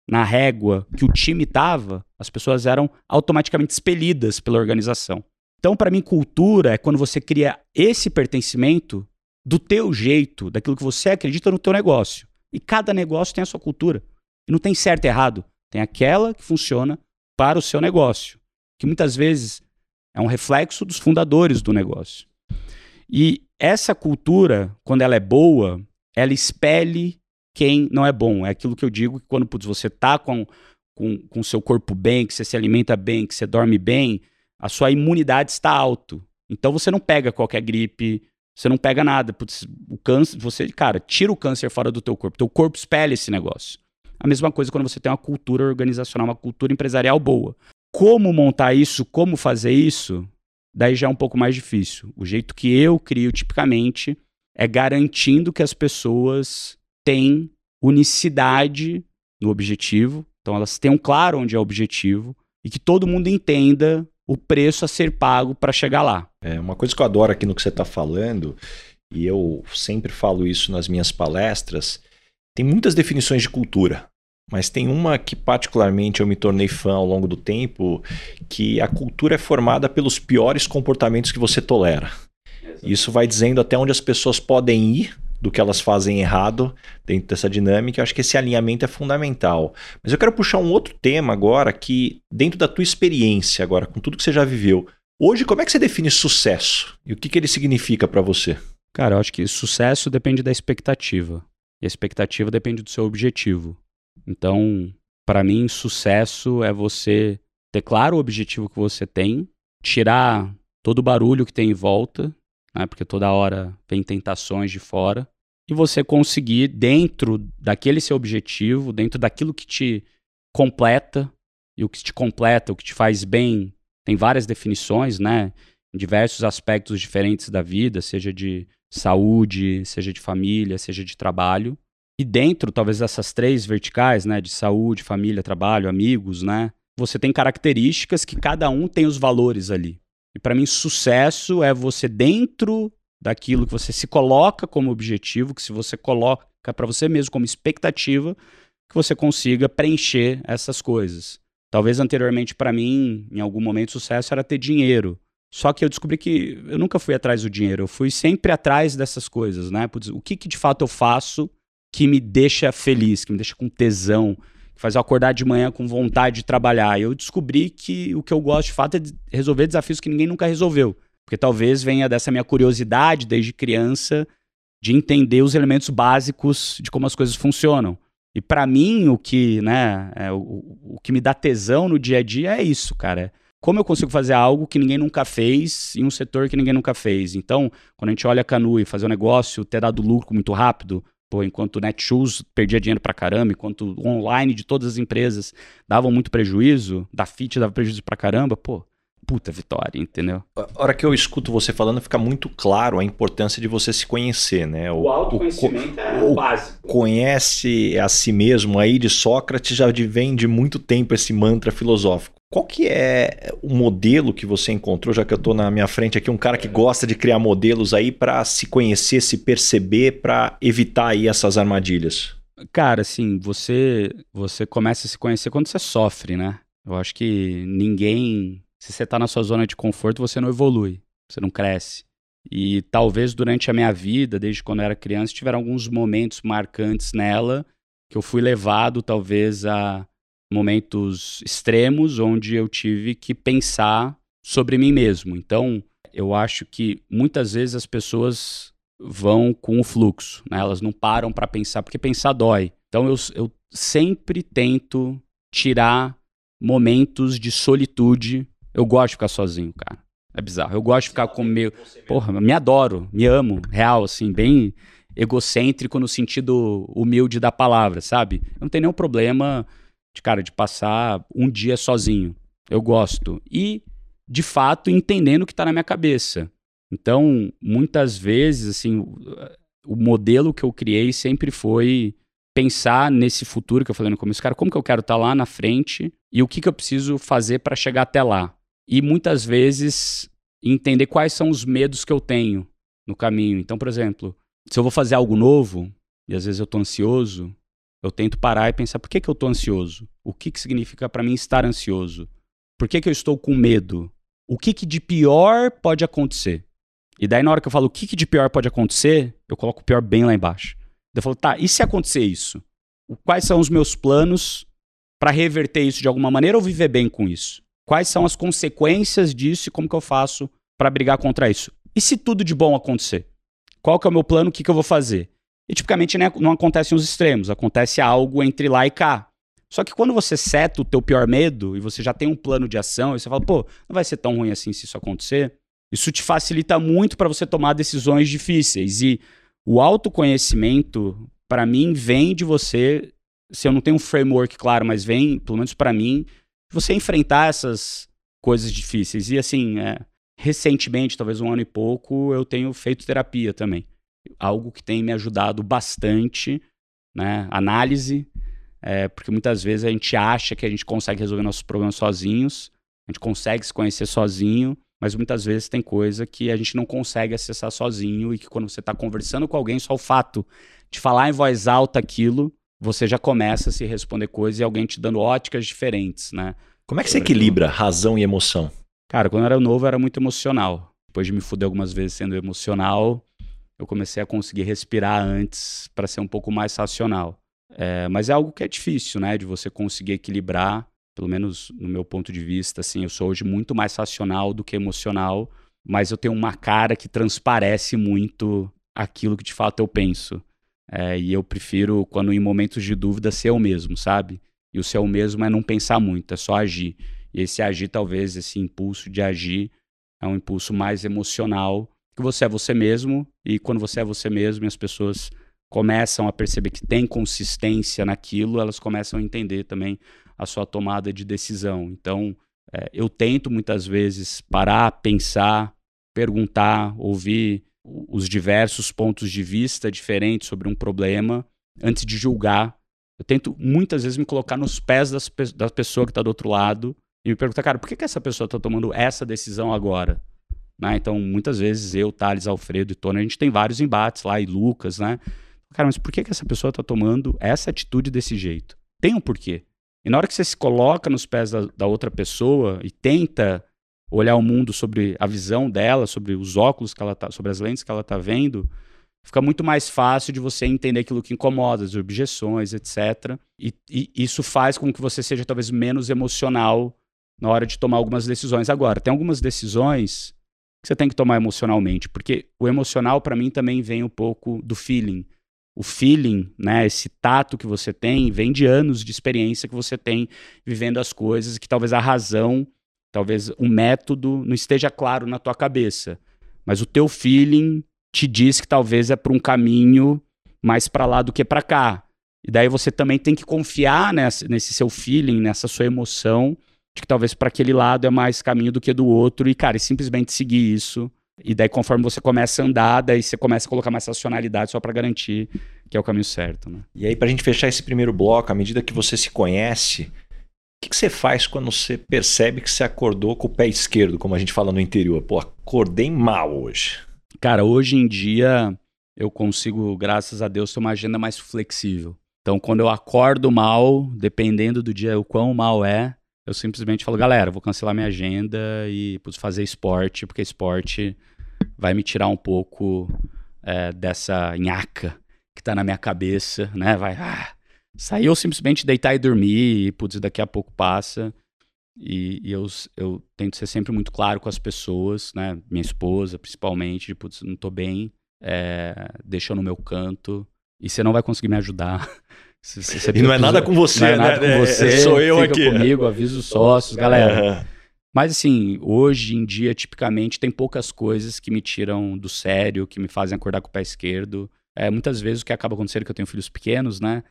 na régua que o time estava, as pessoas eram automaticamente expelidas pela organização. Então, para mim, cultura é quando você cria esse pertencimento do teu jeito, daquilo que você acredita no teu negócio. E cada negócio tem a sua cultura. E não tem certo e errado. Tem aquela que funciona para o seu negócio, que muitas vezes é um reflexo dos fundadores do negócio. E essa cultura, quando ela é boa, ela espelhe quem não é bom. É aquilo que eu digo que quando putz, você tá com com, com seu corpo bem, que você se alimenta bem, que você dorme bem, a sua imunidade está alto. Então você não pega qualquer gripe, você não pega nada. Putz, o câncer, você, cara, tira o câncer fora do teu corpo. Teu corpo espelha esse negócio. A mesma coisa quando você tem uma cultura organizacional, uma cultura empresarial boa. Como montar isso, como fazer isso, daí já é um pouco mais difícil. O jeito que eu crio tipicamente é garantindo que as pessoas têm unicidade no objetivo, então elas tenham claro onde é o objetivo e que todo mundo entenda o preço a ser pago para chegar lá. É uma coisa que eu adoro aqui no que você está falando, e eu sempre falo isso nas minhas palestras, Tem muitas definições de cultura, mas tem uma que particularmente eu me tornei fã ao longo do tempo, que a cultura é formada pelos piores comportamentos que você tolera. Isso vai dizendo até onde as pessoas podem ir do que elas fazem errado dentro dessa dinâmica. Eu acho que esse alinhamento é fundamental. Mas eu quero puxar um outro tema agora que, dentro da tua experiência agora, com tudo que você já viveu, hoje como é que você define sucesso? E o que, que ele significa para você? Cara, eu acho que sucesso depende da expectativa. A expectativa depende do seu objetivo. Então, para mim, sucesso é você ter claro o objetivo que você tem, tirar todo o barulho que tem em volta né? porque toda hora vem tentações de fora, e você conseguir, dentro daquele seu objetivo, dentro daquilo que te completa, e o que te completa, o que te faz bem, tem várias definições, né? Em diversos aspectos diferentes da vida, seja de saúde, seja de família, seja de trabalho. E dentro, talvez, dessas três verticais, né? De saúde, família, trabalho, amigos, né? Você tem características que cada um tem os valores ali. E para mim, sucesso é você dentro daquilo que você se coloca como objetivo, que se você coloca para você mesmo como expectativa, que você consiga preencher essas coisas. Talvez anteriormente para mim, em algum momento, sucesso era ter dinheiro. Só que eu descobri que eu nunca fui atrás do dinheiro, eu fui sempre atrás dessas coisas, né? O que, que de fato eu faço que me deixa feliz, que me deixa com tesão, que faz eu acordar de manhã com vontade de trabalhar. E eu descobri que o que eu gosto de fato é de resolver desafios que ninguém nunca resolveu. Porque talvez venha dessa minha curiosidade desde criança de entender os elementos básicos de como as coisas funcionam. E para mim, o que, né, é, o, o que me dá tesão no dia a dia é isso, cara. Como eu consigo fazer algo que ninguém nunca fez em um setor que ninguém nunca fez? Então, quando a gente olha a Canu e fazer um negócio, ter dado lucro muito rápido, Pô, enquanto o Netshoes perdia dinheiro pra caramba, enquanto o online de todas as empresas davam muito prejuízo, da FIT dava prejuízo pra caramba, pô, puta vitória, entendeu? A hora que eu escuto você falando, fica muito claro a importância de você se conhecer, né? O, o autoconhecimento o, é o básico. Conhece a si mesmo aí de Sócrates já vem de muito tempo esse mantra filosófico. Qual que é o modelo que você encontrou, já que eu estou na minha frente aqui, um cara que gosta de criar modelos aí para se conhecer, se perceber, para evitar aí essas armadilhas? Cara, assim, você você começa a se conhecer quando você sofre, né? Eu acho que ninguém, se você está na sua zona de conforto, você não evolui, você não cresce. E talvez durante a minha vida, desde quando eu era criança, tiveram alguns momentos marcantes nela que eu fui levado talvez a momentos extremos onde eu tive que pensar sobre mim mesmo. Então, eu acho que muitas vezes as pessoas vão com o fluxo, né? elas não param para pensar, porque pensar dói. Então, eu, eu sempre tento tirar momentos de solitude. Eu gosto de ficar sozinho, cara. É bizarro. Eu gosto de ficar com meu. Porra, me adoro, me amo, real, assim, bem egocêntrico no sentido humilde da palavra, sabe? Eu não tenho nenhum problema de cara, de passar um dia sozinho. Eu gosto. E, de fato, entendendo o que está na minha cabeça. Então, muitas vezes, assim, o modelo que eu criei sempre foi pensar nesse futuro que eu falei no começo, cara, como que eu quero estar tá lá na frente e o que, que eu preciso fazer para chegar até lá. E muitas vezes entender quais são os medos que eu tenho no caminho. Então, por exemplo, se eu vou fazer algo novo, e às vezes eu estou ansioso, eu tento parar e pensar por que, que eu estou ansioso? O que, que significa para mim estar ansioso? Por que, que eu estou com medo? O que, que de pior pode acontecer? E daí, na hora que eu falo o que, que de pior pode acontecer, eu coloco o pior bem lá embaixo. Eu falo, tá, e se acontecer isso? Quais são os meus planos para reverter isso de alguma maneira ou viver bem com isso? Quais são as consequências disso e como que eu faço para brigar contra isso? E se tudo de bom acontecer? Qual que é o meu plano? O que, que eu vou fazer? E tipicamente né, não acontece nos extremos, acontece algo entre lá e cá. Só que quando você seta o teu pior medo e você já tem um plano de ação, e você fala, pô, não vai ser tão ruim assim se isso acontecer, isso te facilita muito para você tomar decisões difíceis. E o autoconhecimento, para mim, vem de você, se eu não tenho um framework claro, mas vem, pelo menos para mim, você enfrentar essas coisas difíceis. E assim, é, recentemente, talvez um ano e pouco, eu tenho feito terapia também algo que tem me ajudado bastante, né? Análise, é, porque muitas vezes a gente acha que a gente consegue resolver nossos problemas sozinhos, a gente consegue se conhecer sozinho, mas muitas vezes tem coisa que a gente não consegue acessar sozinho e que quando você está conversando com alguém, só o fato de falar em voz alta aquilo, você já começa a se responder coisas e alguém te dando óticas diferentes, né? Como é que você equilibra razão e emoção? Cara, quando eu era novo, eu era muito emocional. Depois de me fuder algumas vezes sendo emocional, eu comecei a conseguir respirar antes para ser um pouco mais racional. É, mas é algo que é difícil, né? De você conseguir equilibrar, pelo menos no meu ponto de vista, assim, eu sou hoje muito mais racional do que emocional, mas eu tenho uma cara que transparece muito aquilo que de fato eu penso. É, e eu prefiro, quando em momentos de dúvida, ser eu mesmo, sabe? E o ser eu mesmo é não pensar muito, é só agir. E esse agir, talvez, esse impulso de agir, é um impulso mais emocional, que você é você mesmo, e quando você é você mesmo e as pessoas começam a perceber que tem consistência naquilo, elas começam a entender também a sua tomada de decisão. Então, é, eu tento muitas vezes parar, pensar, perguntar, ouvir os diversos pontos de vista diferentes sobre um problema antes de julgar. Eu tento muitas vezes me colocar nos pés das, da pessoa que está do outro lado e me perguntar, cara, por que, que essa pessoa está tomando essa decisão agora? Né? Então, muitas vezes eu, Thales, Alfredo e Tony, a gente tem vários embates lá, e Lucas, né? Cara, mas por que, que essa pessoa está tomando essa atitude desse jeito? Tem um porquê. E na hora que você se coloca nos pés da, da outra pessoa e tenta olhar o mundo sobre a visão dela, sobre os óculos que ela tá, sobre as lentes que ela está vendo, fica muito mais fácil de você entender aquilo que incomoda, as objeções, etc. E, e, isso faz com que você seja talvez menos emocional na hora de tomar algumas decisões. Agora, tem algumas decisões que você tem que tomar emocionalmente, porque o emocional para mim também vem um pouco do feeling. O feeling, né, esse tato que você tem, vem de anos de experiência que você tem vivendo as coisas, que talvez a razão Talvez o método não esteja claro na tua cabeça, mas o teu feeling te diz que talvez é para um caminho mais para lá do que para cá. E daí você também tem que confiar nessa, nesse seu feeling, nessa sua emoção, de que talvez para aquele lado é mais caminho do que do outro, e, cara, e simplesmente seguir isso. E daí, conforme você começa a andar, daí você começa a colocar mais racionalidade só para garantir que é o caminho certo. Né? E aí, para a gente fechar esse primeiro bloco, à medida que você se conhece, que, que você faz quando você percebe que você acordou com o pé esquerdo, como a gente fala no interior? Pô, acordei mal hoje. Cara, hoje em dia eu consigo, graças a Deus, ter uma agenda mais flexível. Então, quando eu acordo mal, dependendo do dia o quão mal é, eu simplesmente falo, galera, vou cancelar minha agenda e putz, fazer esporte, porque esporte vai me tirar um pouco é, dessa nhaca que tá na minha cabeça, né? Vai, ah, Sair ou simplesmente deitar e dormir, e putz, daqui a pouco passa. E, e, eu, eu tento ser sempre muito claro com as pessoas, né? Minha esposa, principalmente, de putz, não tô bem, é, deixa eu no meu canto. E você não vai conseguir me ajudar. Se, se e não é nada com você, não é nada né? com é, você. Sou eu fica aqui. comigo, aviso os sócios, galera. Uhum. Mas assim, hoje em dia, tipicamente, tem poucas coisas que me tiram do sério, que me fazem acordar com o pé esquerdo. É, muitas vezes o que acaba acontecendo é que eu tenho filhos pequenos, né?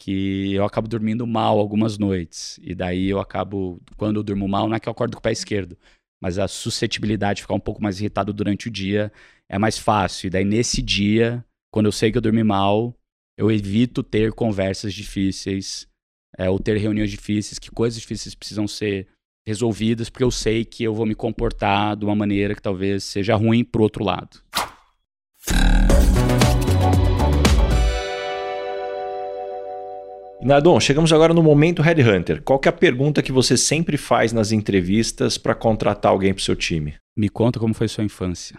que eu acabo dormindo mal algumas noites. E daí eu acabo, quando eu durmo mal, não é que eu acordo com o pé esquerdo, mas a suscetibilidade de ficar um pouco mais irritado durante o dia é mais fácil. E daí nesse dia, quando eu sei que eu dormi mal, eu evito ter conversas difíceis, é, ou ter reuniões difíceis, que coisas difíceis precisam ser resolvidas, porque eu sei que eu vou me comportar de uma maneira que talvez seja ruim pro outro lado. Nardon, chegamos agora no momento Headhunter. Qual que é a pergunta que você sempre faz nas entrevistas para contratar alguém para o seu time? Me conta como foi sua infância.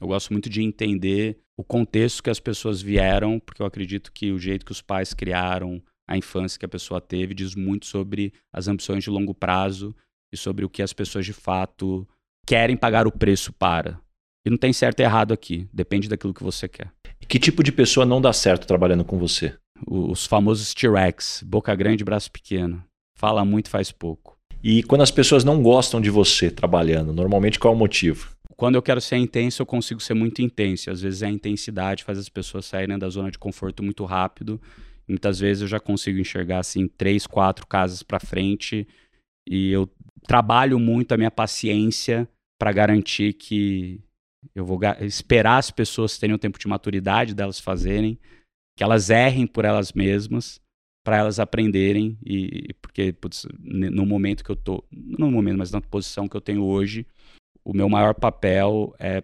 Eu gosto muito de entender o contexto que as pessoas vieram, porque eu acredito que o jeito que os pais criaram a infância que a pessoa teve diz muito sobre as ambições de longo prazo e sobre o que as pessoas de fato querem pagar o preço para. E não tem certo e errado aqui, depende daquilo que você quer. Que tipo de pessoa não dá certo trabalhando com você? os famosos T-Rex, boca grande, braço pequeno. Fala muito, faz pouco. E quando as pessoas não gostam de você trabalhando, normalmente qual é o motivo? Quando eu quero ser intenso, eu consigo ser muito intenso. Às vezes a intensidade faz as pessoas saírem da zona de conforto muito rápido. Muitas vezes eu já consigo enxergar assim três, quatro casas para frente e eu trabalho muito a minha paciência para garantir que eu vou esperar as pessoas terem o tempo de maturidade delas fazerem que elas errem por elas mesmas para elas aprenderem e porque putz, no momento que eu tô no momento mas na posição que eu tenho hoje o meu maior papel é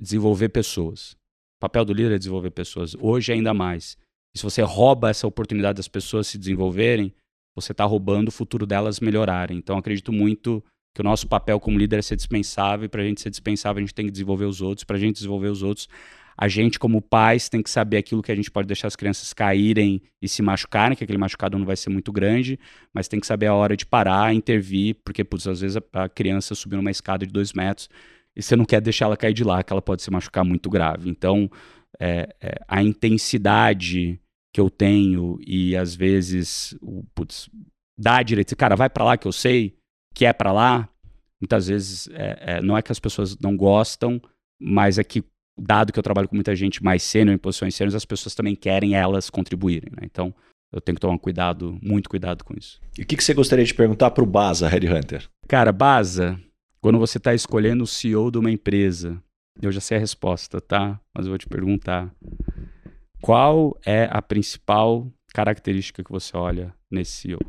desenvolver pessoas. O papel do líder é desenvolver pessoas. Hoje ainda mais. E se você rouba essa oportunidade das pessoas se desenvolverem, você está roubando o futuro delas melhorarem. Então acredito muito que o nosso papel como líder é ser dispensável, e para a gente ser dispensável, a gente tem que desenvolver os outros. Para a gente desenvolver os outros, a gente, como pais, tem que saber aquilo que a gente pode deixar as crianças caírem e se machucarem, que aquele machucado não vai ser muito grande, mas tem que saber a hora de parar, intervir, porque, putz, às vezes a, criança subiu numa escada de dois metros e você não quer deixar ela cair de lá, que ela pode se machucar muito grave. Então, é, é, a intensidade que eu tenho e às vezes, o, putz, dá a direita, cara, vai para lá que eu sei que é para lá. Muitas vezes é, é, não é que as pessoas não gostam, mas é que dado que eu trabalho com muita gente mais sênior em posições sêniores, as pessoas também querem elas contribuírem. Né? Então, eu tenho que tomar cuidado, muito cuidado com isso. E o que, que você gostaria de perguntar para o Baza, Headhunter? Cara, Baza, quando você está escolhendo o CEO de uma empresa, eu já sei a resposta, tá? Mas eu vou te perguntar. Qual é a principal característica que você olha nesse CEO?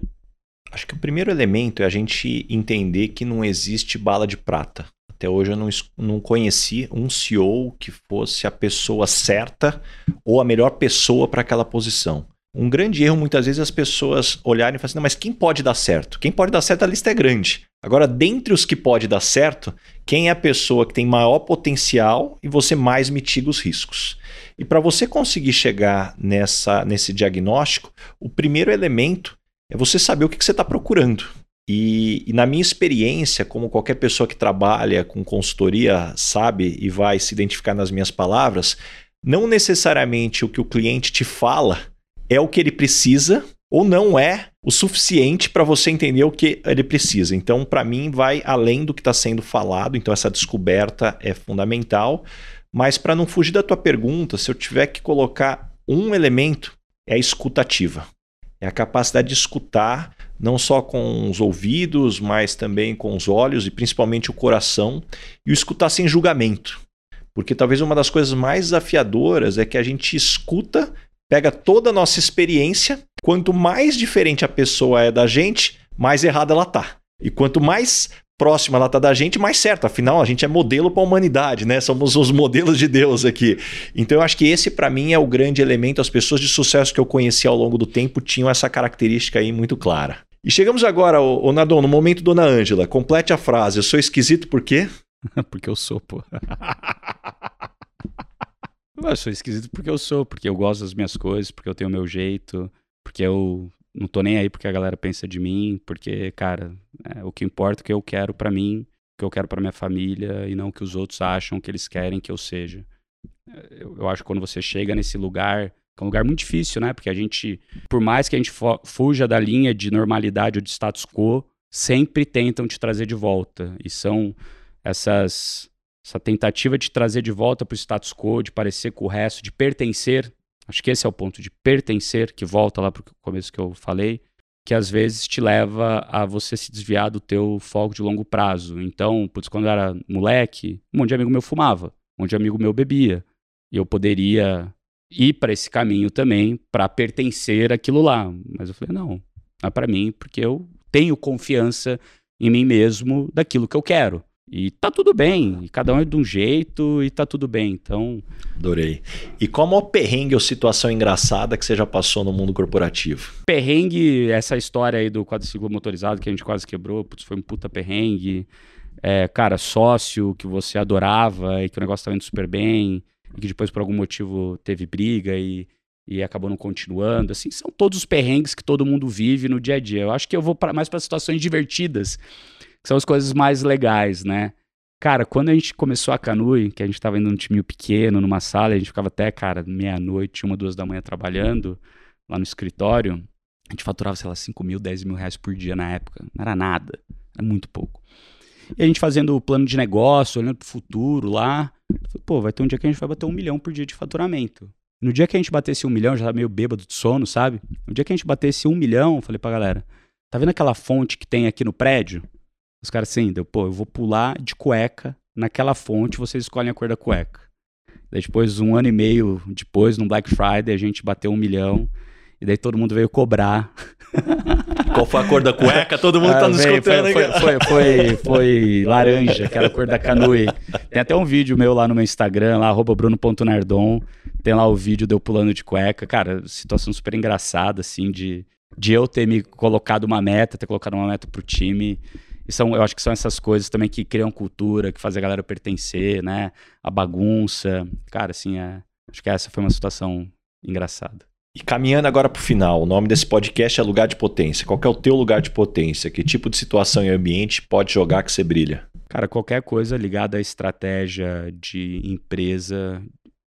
Acho que o primeiro elemento é a gente entender que não existe bala de prata. Até hoje eu não, não conheci um CEO que fosse a pessoa certa ou a melhor pessoa para aquela posição. Um grande erro, muitas vezes, é as pessoas olharem e falarem assim, mas quem pode dar certo? Quem pode dar certo, a lista é grande. Agora, dentre os que pode dar certo, quem é a pessoa que tem maior potencial e você mais mitiga os riscos? E para você conseguir chegar nessa, nesse diagnóstico, o primeiro elemento é você saber o que, que você está procurando. E, e, na minha experiência, como qualquer pessoa que trabalha com consultoria sabe e vai se identificar nas minhas palavras, não necessariamente o que o cliente te fala é o que ele precisa ou não é o suficiente para você entender o que ele precisa. Então, para mim, vai além do que está sendo falado. Então, essa descoberta é fundamental. Mas, para não fugir da tua pergunta, se eu tiver que colocar um elemento, é a escutativa. É a capacidade de escutar não só com os ouvidos, mas também com os olhos e principalmente o coração, e o escutar sem julgamento. Porque talvez uma das coisas mais desafiadoras é que a gente escuta, pega toda a nossa experiência, quanto mais diferente a pessoa é da gente, mais errada ela tá. E quanto mais próxima ela tá da gente, mais certo. Afinal, a gente é modelo para a humanidade, né? Somos os modelos de Deus aqui. Então, eu acho que esse, para mim, é o grande elemento. As pessoas de sucesso que eu conheci ao longo do tempo tinham essa característica aí muito clara. E chegamos agora, ô, ô Nadon, no momento Dona Ângela. Complete a frase. Eu sou esquisito por quê? porque eu sou, pô. eu sou esquisito porque eu sou, porque eu gosto das minhas coisas, porque eu tenho o meu jeito, porque eu não tô nem aí porque a galera pensa de mim, porque, cara, é, o que importa é o que eu quero para mim, o que eu quero para minha família e não o que os outros acham que eles querem que eu seja. Eu, eu acho que quando você chega nesse lugar é um lugar muito difícil, né? Porque a gente, por mais que a gente fuja da linha de normalidade ou de status quo, sempre tentam te trazer de volta. E são essas essa tentativa de trazer de volta para o status quo, de parecer com o resto, de pertencer. Acho que esse é o ponto de pertencer, que volta lá para o começo que eu falei, que às vezes te leva a você se desviar do teu foco de longo prazo. Então, putz, quando eu era moleque, um monte de amigo meu fumava, um monte de amigo meu bebia. E eu poderia ir para esse caminho também para pertencer àquilo lá. Mas eu falei, não, é para mim, porque eu tenho confiança em mim mesmo daquilo que eu quero. E tá tudo bem, e cada um é de um jeito e tá tudo bem, então... Adorei. E qual é o perrengue ou situação engraçada que você já passou no mundo corporativo? Perrengue, essa história aí do quadriciclo motorizado que a gente quase quebrou, putz, foi um puta perrengue. É, cara, sócio que você adorava e que o negócio tá indo super bem e que depois por algum motivo teve briga e, e acabou não continuando. Assim, são todos os perrengues que todo mundo vive no dia a dia. Eu acho que eu vou pra, mais para situações divertidas, são as coisas mais legais, né? Cara, quando a gente começou a Canui, que a gente tava indo num time pequeno, numa sala, a gente ficava até, cara, meia-noite, uma, duas da manhã trabalhando lá no escritório, a gente faturava, sei lá, 5 mil, 10 mil reais por dia na época. Não era nada, era muito pouco. E a gente fazendo o plano de negócio, olhando pro futuro lá. Pô, vai ter um dia que a gente vai bater um milhão por dia de faturamento. No dia que a gente batesse um milhão, já tava meio bêbado de sono, sabe? No dia que a gente batesse um milhão, eu falei pra galera, tá vendo aquela fonte que tem aqui no prédio? Os caras assim, deu, pô, eu vou pular de cueca naquela fonte, vocês escolhem a cor da cueca. Daí depois, um ano e meio depois, no Black Friday, a gente bateu um milhão. E daí todo mundo veio cobrar Qual foi a cor da cueca? Todo mundo tá Ah, nos véi, escutando. foi, foi, foi, foi, foi laranja, que era a cor da canoe. Tem até um vídeo meu lá no meu Instagram, lá, arroba bruno.nardon. Tem lá o vídeo de eu pulando de cueca. Cara, situação super engraçada, assim, de, de eu ter me colocado uma meta, ter colocado uma meta pro time. E são, eu acho que são essas coisas também que criam cultura, que fazem a galera pertencer, né? A bagunça. Cara, assim, é, acho que essa foi uma situação engraçada. E caminhando agora pro final, o nome desse podcast é Lugar de Potência. Qual é o teu lugar de potência? Que tipo de situação e ambiente pode jogar que você brilha? Cara, qualquer coisa ligada à estratégia de empresa,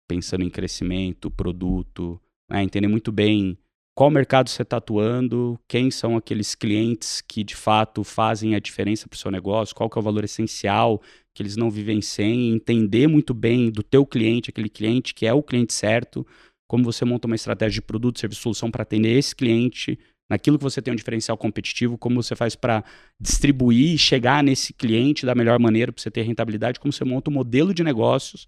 pensando em crescimento, produto, né? entender muito bem qual mercado você está atuando, quem são aqueles clientes que de fato fazem a diferença para o seu negócio, qual que é o valor essencial que eles não vivem sem, entender muito bem do teu cliente, aquele cliente que é o cliente certo, como você monta uma estratégia de produto, serviço, solução para atender esse cliente, naquilo que você tem um diferencial competitivo, como você faz para distribuir e chegar nesse cliente da melhor maneira para você ter rentabilidade, como você monta um modelo de negócios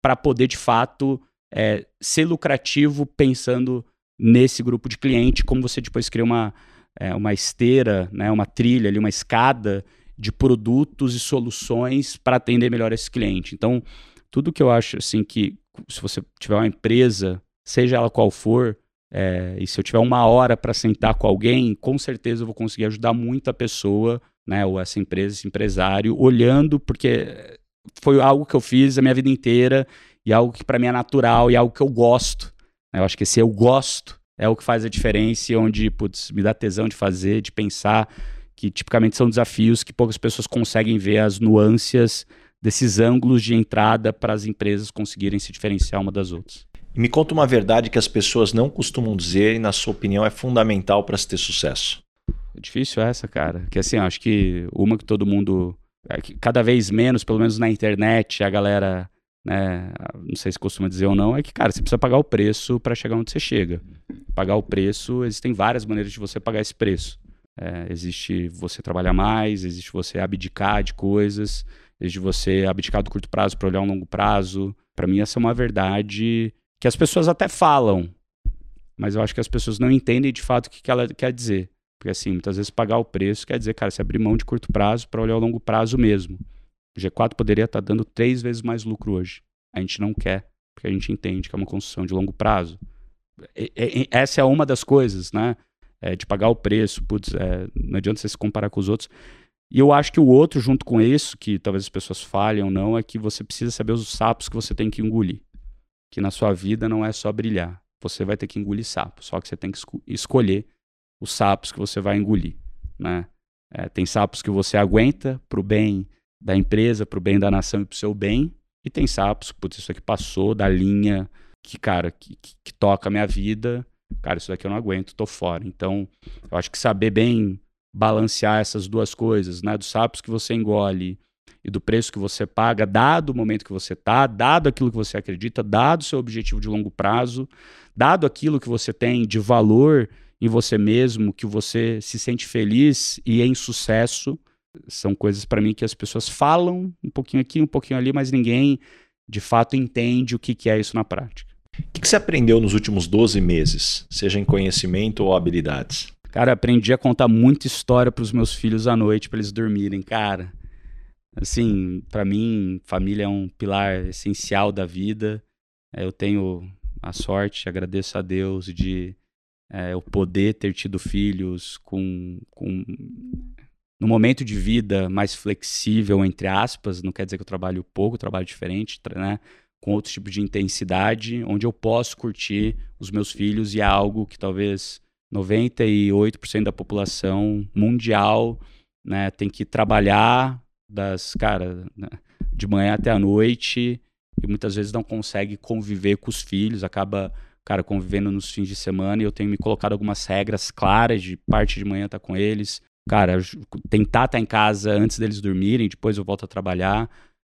para poder de fato é, ser lucrativo pensando nesse grupo de cliente, como você depois cria uma, é, uma esteira, né, uma trilha ali, uma escada de produtos e soluções para atender melhor esse cliente. Então, tudo que eu acho assim que se você tiver uma empresa, seja ela qual for, é, e se eu tiver uma hora para sentar com alguém, com certeza eu vou conseguir ajudar muito a pessoa, né, ou essa empresa, esse empresário, olhando, porque foi algo que eu fiz a minha vida inteira e algo que para mim é natural e algo que eu gosto. Eu acho que esse eu gosto é o que faz a diferença e onde putz, me dá tesão de fazer, de pensar, que tipicamente são desafios que poucas pessoas conseguem ver as nuances desses ângulos de entrada para as empresas conseguirem se diferenciar uma das outras. E me conta uma verdade que as pessoas não costumam dizer e, na sua opinião, é fundamental para se ter sucesso. É difícil essa, cara. Que assim, eu acho que uma que todo mundo. é Cada vez menos, pelo menos na internet, a galera. Né, não sei se costuma dizer ou não, é que, cara, você precisa pagar o preço para chegar onde você chega. Pagar o preço, existem várias maneiras de você pagar esse preço. É, existe você trabalhar mais, existe você abdicar de coisas, existe você abdicar do curto prazo para olhar um longo prazo. Para mim, essa é uma verdade que as pessoas até falam, mas eu acho que as pessoas não entendem de fato o que que ela quer dizer. Porque assim, muitas vezes pagar o preço quer dizer, cara, você abrir mão de curto prazo para olhar o longo prazo mesmo. O G4 poderia estar dando três vezes mais lucro hoje. A gente não quer, porque a gente entende que é uma construção de longo prazo. E- e- essa é uma das coisas, né? É, de pagar o preço, putz, é, não adianta você se comparar com os outros. E eu acho que o outro, junto com isso, que talvez as pessoas falhem ou não, é que você precisa saber os sapos que você tem que engolir. Que na sua vida não é só brilhar. Você vai ter que engolir sapo. Só que você tem que esco- escolher os sapos que você vai engolir, né? É, tem sapos que você aguenta pro bem da empresa, pro bem da nação e pro seu bem. E tem sapos, putz, isso aqui passou da linha que, cara, que, que, que toca a minha vida. Cara, isso daqui eu não aguento, tô fora. Então, eu acho que saber bem balancear essas duas coisas, né? Dos sapos que você engole e do preço que você paga, dado o momento que você tá, dado aquilo que você acredita, dado o seu objetivo de longo prazo, dado aquilo que você tem de valor em você mesmo, que você se sente feliz e em sucesso, são coisas para mim que as pessoas falam um pouquinho aqui, um pouquinho ali, mas ninguém de fato entende o que, que é isso na prática. O que que você aprendeu nos últimos 12 meses, seja em conhecimento ou habilidades? Cara, aprendi a contar muita história para os meus filhos à noite para eles dormirem, cara. Assim, para mim, família é um pilar essencial da vida. É, Eu tenho a sorte, agradeço a Deus de é, eu poder ter tido filhos com, com no momento de vida mais flexível, entre aspas. Não quer dizer que eu trabalho pouco, trabalho diferente, né? Com outro tipo de intensidade, onde eu posso curtir os meus filhos e é algo que talvez 98% da população mundial né, tem que trabalhar das, cara, né, de manhã até a noite e muitas vezes não consegue conviver com os filhos, acaba, cara, convivendo nos fins de semana e eu tenho me colocado algumas regras claras de parte de manhã estar com eles, cara, tentar estar em casa antes deles dormirem, depois eu volto a trabalhar,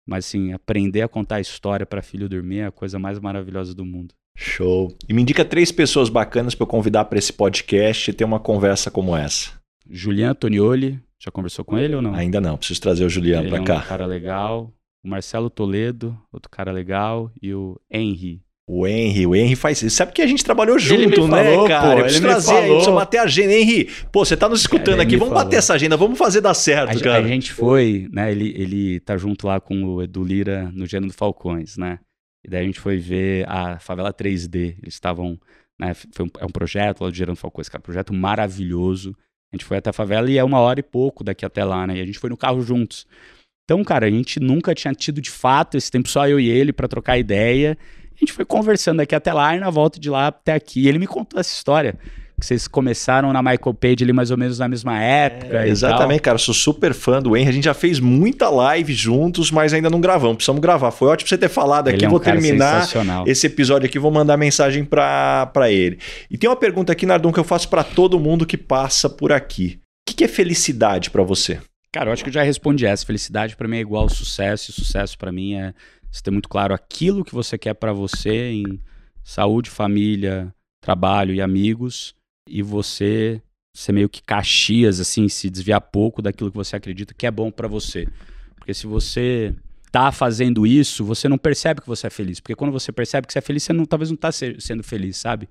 mas assim, aprender a contar a história para filho dormir é a coisa mais maravilhosa do mundo. Show. E me indica três pessoas bacanas para eu convidar para esse podcast e ter uma conversa como essa. Julian Antonioli, já conversou com ele ou não? Ainda não, preciso trazer o Juliano Ele para é um cá. cara legal. O Marcelo Toledo, outro cara legal. E o Henry. O Henry, o Henry faz isso. Sabe que a gente trabalhou junto, né, falou, cara? pô, eu preciso trazer falou. precisa bater a agenda. Henry, pô, você tá nos escutando Cara, aqui, vamos falou. bater essa agenda, vamos fazer dar certo, A, cara. a gente foi, né? Ele, ele tá junto lá com o Edu Lira no Gênero do Falcões, né? E daí a gente foi ver a favela 3D. Eles estavam, né? Foi um, é um projeto lá do Gerando Falcões, cara, um projeto maravilhoso. A gente foi até a favela e é uma hora e pouco daqui até lá, né? E a gente foi no carro juntos. Então, cara, a gente nunca tinha tido de fato esse tempo só eu e ele pra trocar ideia. A gente foi conversando daqui até lá e na volta de lá até aqui. E ele me contou essa história. Que vocês começaram na Michael Page ali mais ou menos na mesma época. e Exatamente, cara. Sou super fã do Henry. A gente já fez muita live juntos, mas ainda não gravamos. Precisamos gravar. Foi ótimo você ter falado tal. aqui. É um vou terminar esse episódio aqui, vou mandar mensagem pra pra ele. E tem uma pergunta aqui, Nardon, que eu faço pra todo mundo que passa por aqui. O que, que é felicidade pra você? Cara, eu acho que eu já respondi essa. Felicidade pra mim é igual sucesso, e sucesso pra mim é você ter muito claro aquilo que você quer pra você em saúde, família, trabalho e amigos, e você ser meio que caxias, assim, se desviar pouco daquilo que você acredita que é bom pra você. Porque se você tá fazendo isso, você não percebe que você é feliz. Porque quando você percebe que você é feliz, você não, talvez não tá se- sendo feliz, sabe?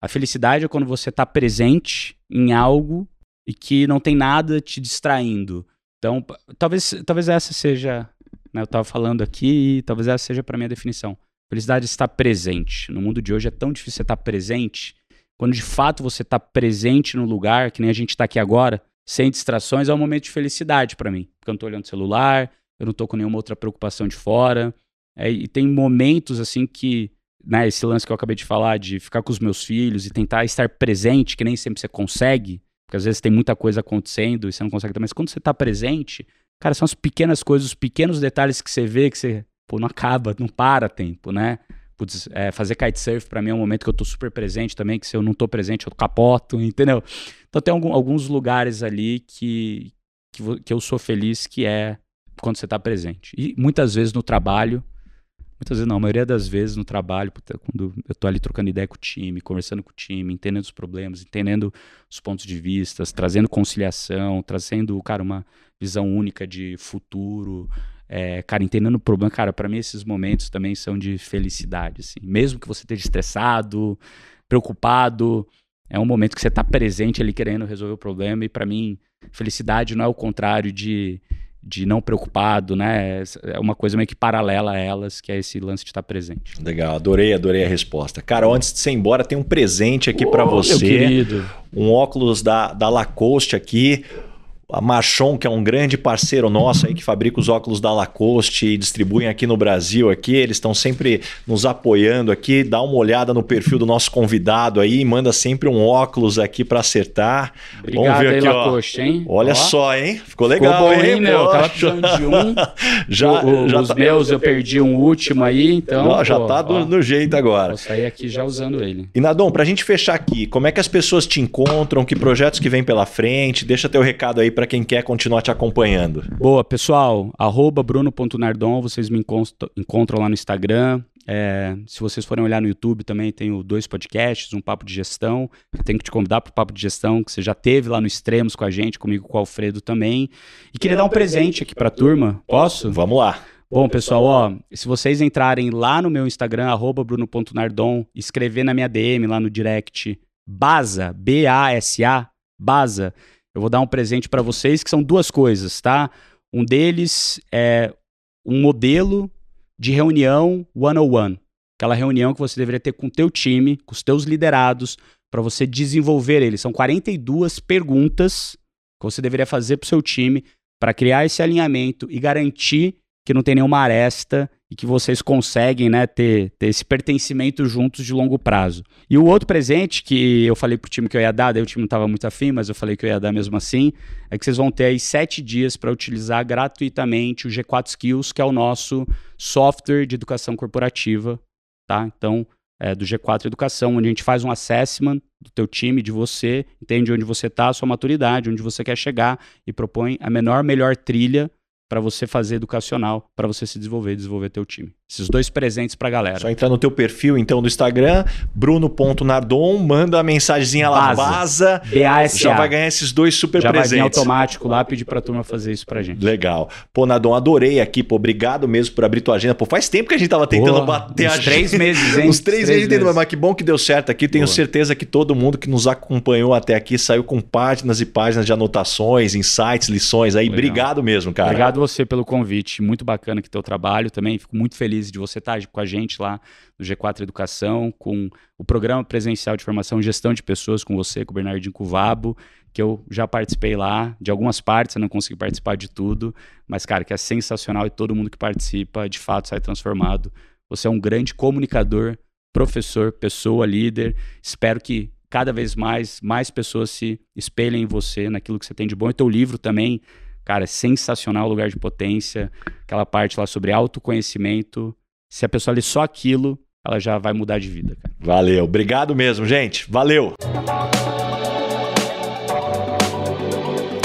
A felicidade é quando você tá presente em algo e que não tem nada te distraindo. Então, talvez, talvez essa seja, né, eu estava falando aqui, e talvez essa seja para mim a definição. Felicidade estar presente. No mundo de hoje é tão difícil você estar presente. Quando de fato você está presente no lugar, que nem a gente está aqui agora, sem distrações, é um momento de felicidade para mim. Porque eu não tô olhando o celular, eu não tô com nenhuma outra preocupação de fora. É, e tem momentos assim que, né, esse lance que eu acabei de falar, de ficar com os meus filhos e tentar estar presente, que nem sempre você consegue, porque às vezes tem muita coisa acontecendo e você não consegue. Mas quando você tá presente, cara, são as pequenas coisas, os pequenos detalhes que você vê que você, pô, não acaba, não para tempo, né? Putz, é, fazer kitesurf pra mim é um momento que eu tô super presente também, que se eu não tô presente, eu capoto, entendeu? Então tem algum- alguns lugares ali que, que, que eu sou feliz, que é quando você tá presente. E muitas vezes no trabalho, muitas vezes não, a maioria das vezes no trabalho, quando eu tô ali trocando ideia com o time, conversando com o time, entendendo os problemas, entendendo os pontos de vista, trazendo conciliação, trazendo, cara, uma visão única de futuro, é, cara, entendendo o problema. Cara, para mim esses momentos também são de felicidade, assim. Mesmo que você esteja estressado, preocupado, é um momento que você tá presente ali querendo resolver o problema e para mim felicidade não é o contrário de de não preocupado, né? É uma coisa meio que paralela a elas, que é esse lance de estar presente. Legal, adorei, adorei a resposta. Cara, antes de você ir embora, tem um presente aqui pra Ô, meu você. querido. um óculos da, da Lacoste aqui. A Marchon, que é um grande parceiro nosso aí, que fabrica os óculos da Lacoste e distribuem aqui no Brasil aqui. Eles estão sempre nos apoiando aqui. Dá uma olhada no perfil do nosso convidado aí, manda sempre um óculos aqui para acertar. Obrigado ver aí, aqui, ó. Lacoste, hein? Olha Ó, só, hein? Ficou Ficou legal, bom, hein? meu? Tava precisando de um. já, O- já os tá, meus eu perdi um último aí, então. Já pô, tá do, no jeito agora. Vou sair aqui já usando ele. E Nadon, pra gente fechar aqui, como é que as pessoas te encontram? Que projetos que vem pela frente? Deixa teu recado aí pra quem quer continuar te acompanhando. Boa, pessoal. Arroba bruno.nardon, vocês me encontram, encontram lá no Instagram. É, se vocês forem olhar no YouTube também, tenho dois podcasts, um papo de gestão. Eu tenho que te convidar para o papo de gestão, que você já teve lá no Extremos com a gente, comigo com o Alfredo também. E queria dar um presente aqui para a turma. Posso? Vamos lá. Bom, pessoal, ó, se vocês entrarem lá no meu Instagram, arroba bruno.nardon, escrever na minha DM lá no direct, Baza, B-A-S-A, Baza, eu vou dar um presente para vocês, que são duas coisas, tá? Um deles é um modelo de reunião one-on-one. Aquela reunião que você deveria ter com o teu time, com os teus liderados, para você desenvolver eles. São 42 perguntas que você deveria fazer para o seu time para criar esse alinhamento e garantir que não tem nenhuma aresta e que vocês conseguem né, ter, ter esse pertencimento juntos de longo prazo. E o outro presente que eu falei pro time que eu ia dar, daí o time não estava muito afim, mas eu falei que eu ia dar mesmo assim, é que vocês vão ter aí sete dias para utilizar gratuitamente o G4 Skills, que é o nosso software de educação corporativa, tá? Então, é, do G4 Educação, onde a gente faz um assessment do teu time, de você, entende onde você está, a sua maturidade, onde você quer chegar e propõe a menor, melhor trilha para você fazer educacional, para você se desenvolver e desenvolver teu time. Esses dois presentes pra galera. Só entrar no teu perfil, então, do Instagram, bruno.nardon, manda a mensagenzinha lá, vaza, BASA. já vai ganhar esses dois super já presentes. vai vir automático lá, pedir pra turma fazer isso pra gente. Legal. Pô, Nardon, adorei aqui, pô, obrigado mesmo por abrir tua agenda. Pô, faz tempo que a gente tava tentando Pô, bater uns a três meses, hein? Uns três, Três meses, meses. mas que bom que deu certo aqui. Tenho Boa. certeza que todo mundo que nos acompanhou até aqui saiu com páginas e páginas de anotações, insights, lições aí. Legal. Obrigado mesmo, cara. Obrigado você pelo convite. Muito bacana que teu trabalho também. Fico muito feliz de você estar com a gente lá no G4 Educação, com o programa presencial de formação e gestão de pessoas com você, com o Bernardinho Cuvabo, que eu já participei lá de algumas partes, eu não consegui participar de tudo, mas cara, que é sensacional e todo mundo que participa de fato sai transformado. Você é um grande comunicador, professor, pessoa, líder. Espero que cada vez mais mais pessoas se espelhem em você, naquilo que você tem de bom. E teu livro também, cara, é sensacional, Lugar de Potência, aquela parte lá sobre autoconhecimento. Se a pessoa ler só aquilo, ela já vai mudar de vida, cara. Valeu. Obrigado mesmo, gente. Valeu.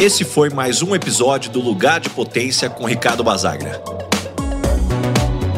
Esse foi mais um episódio do Lugar de Potência com Ricardo Basagra.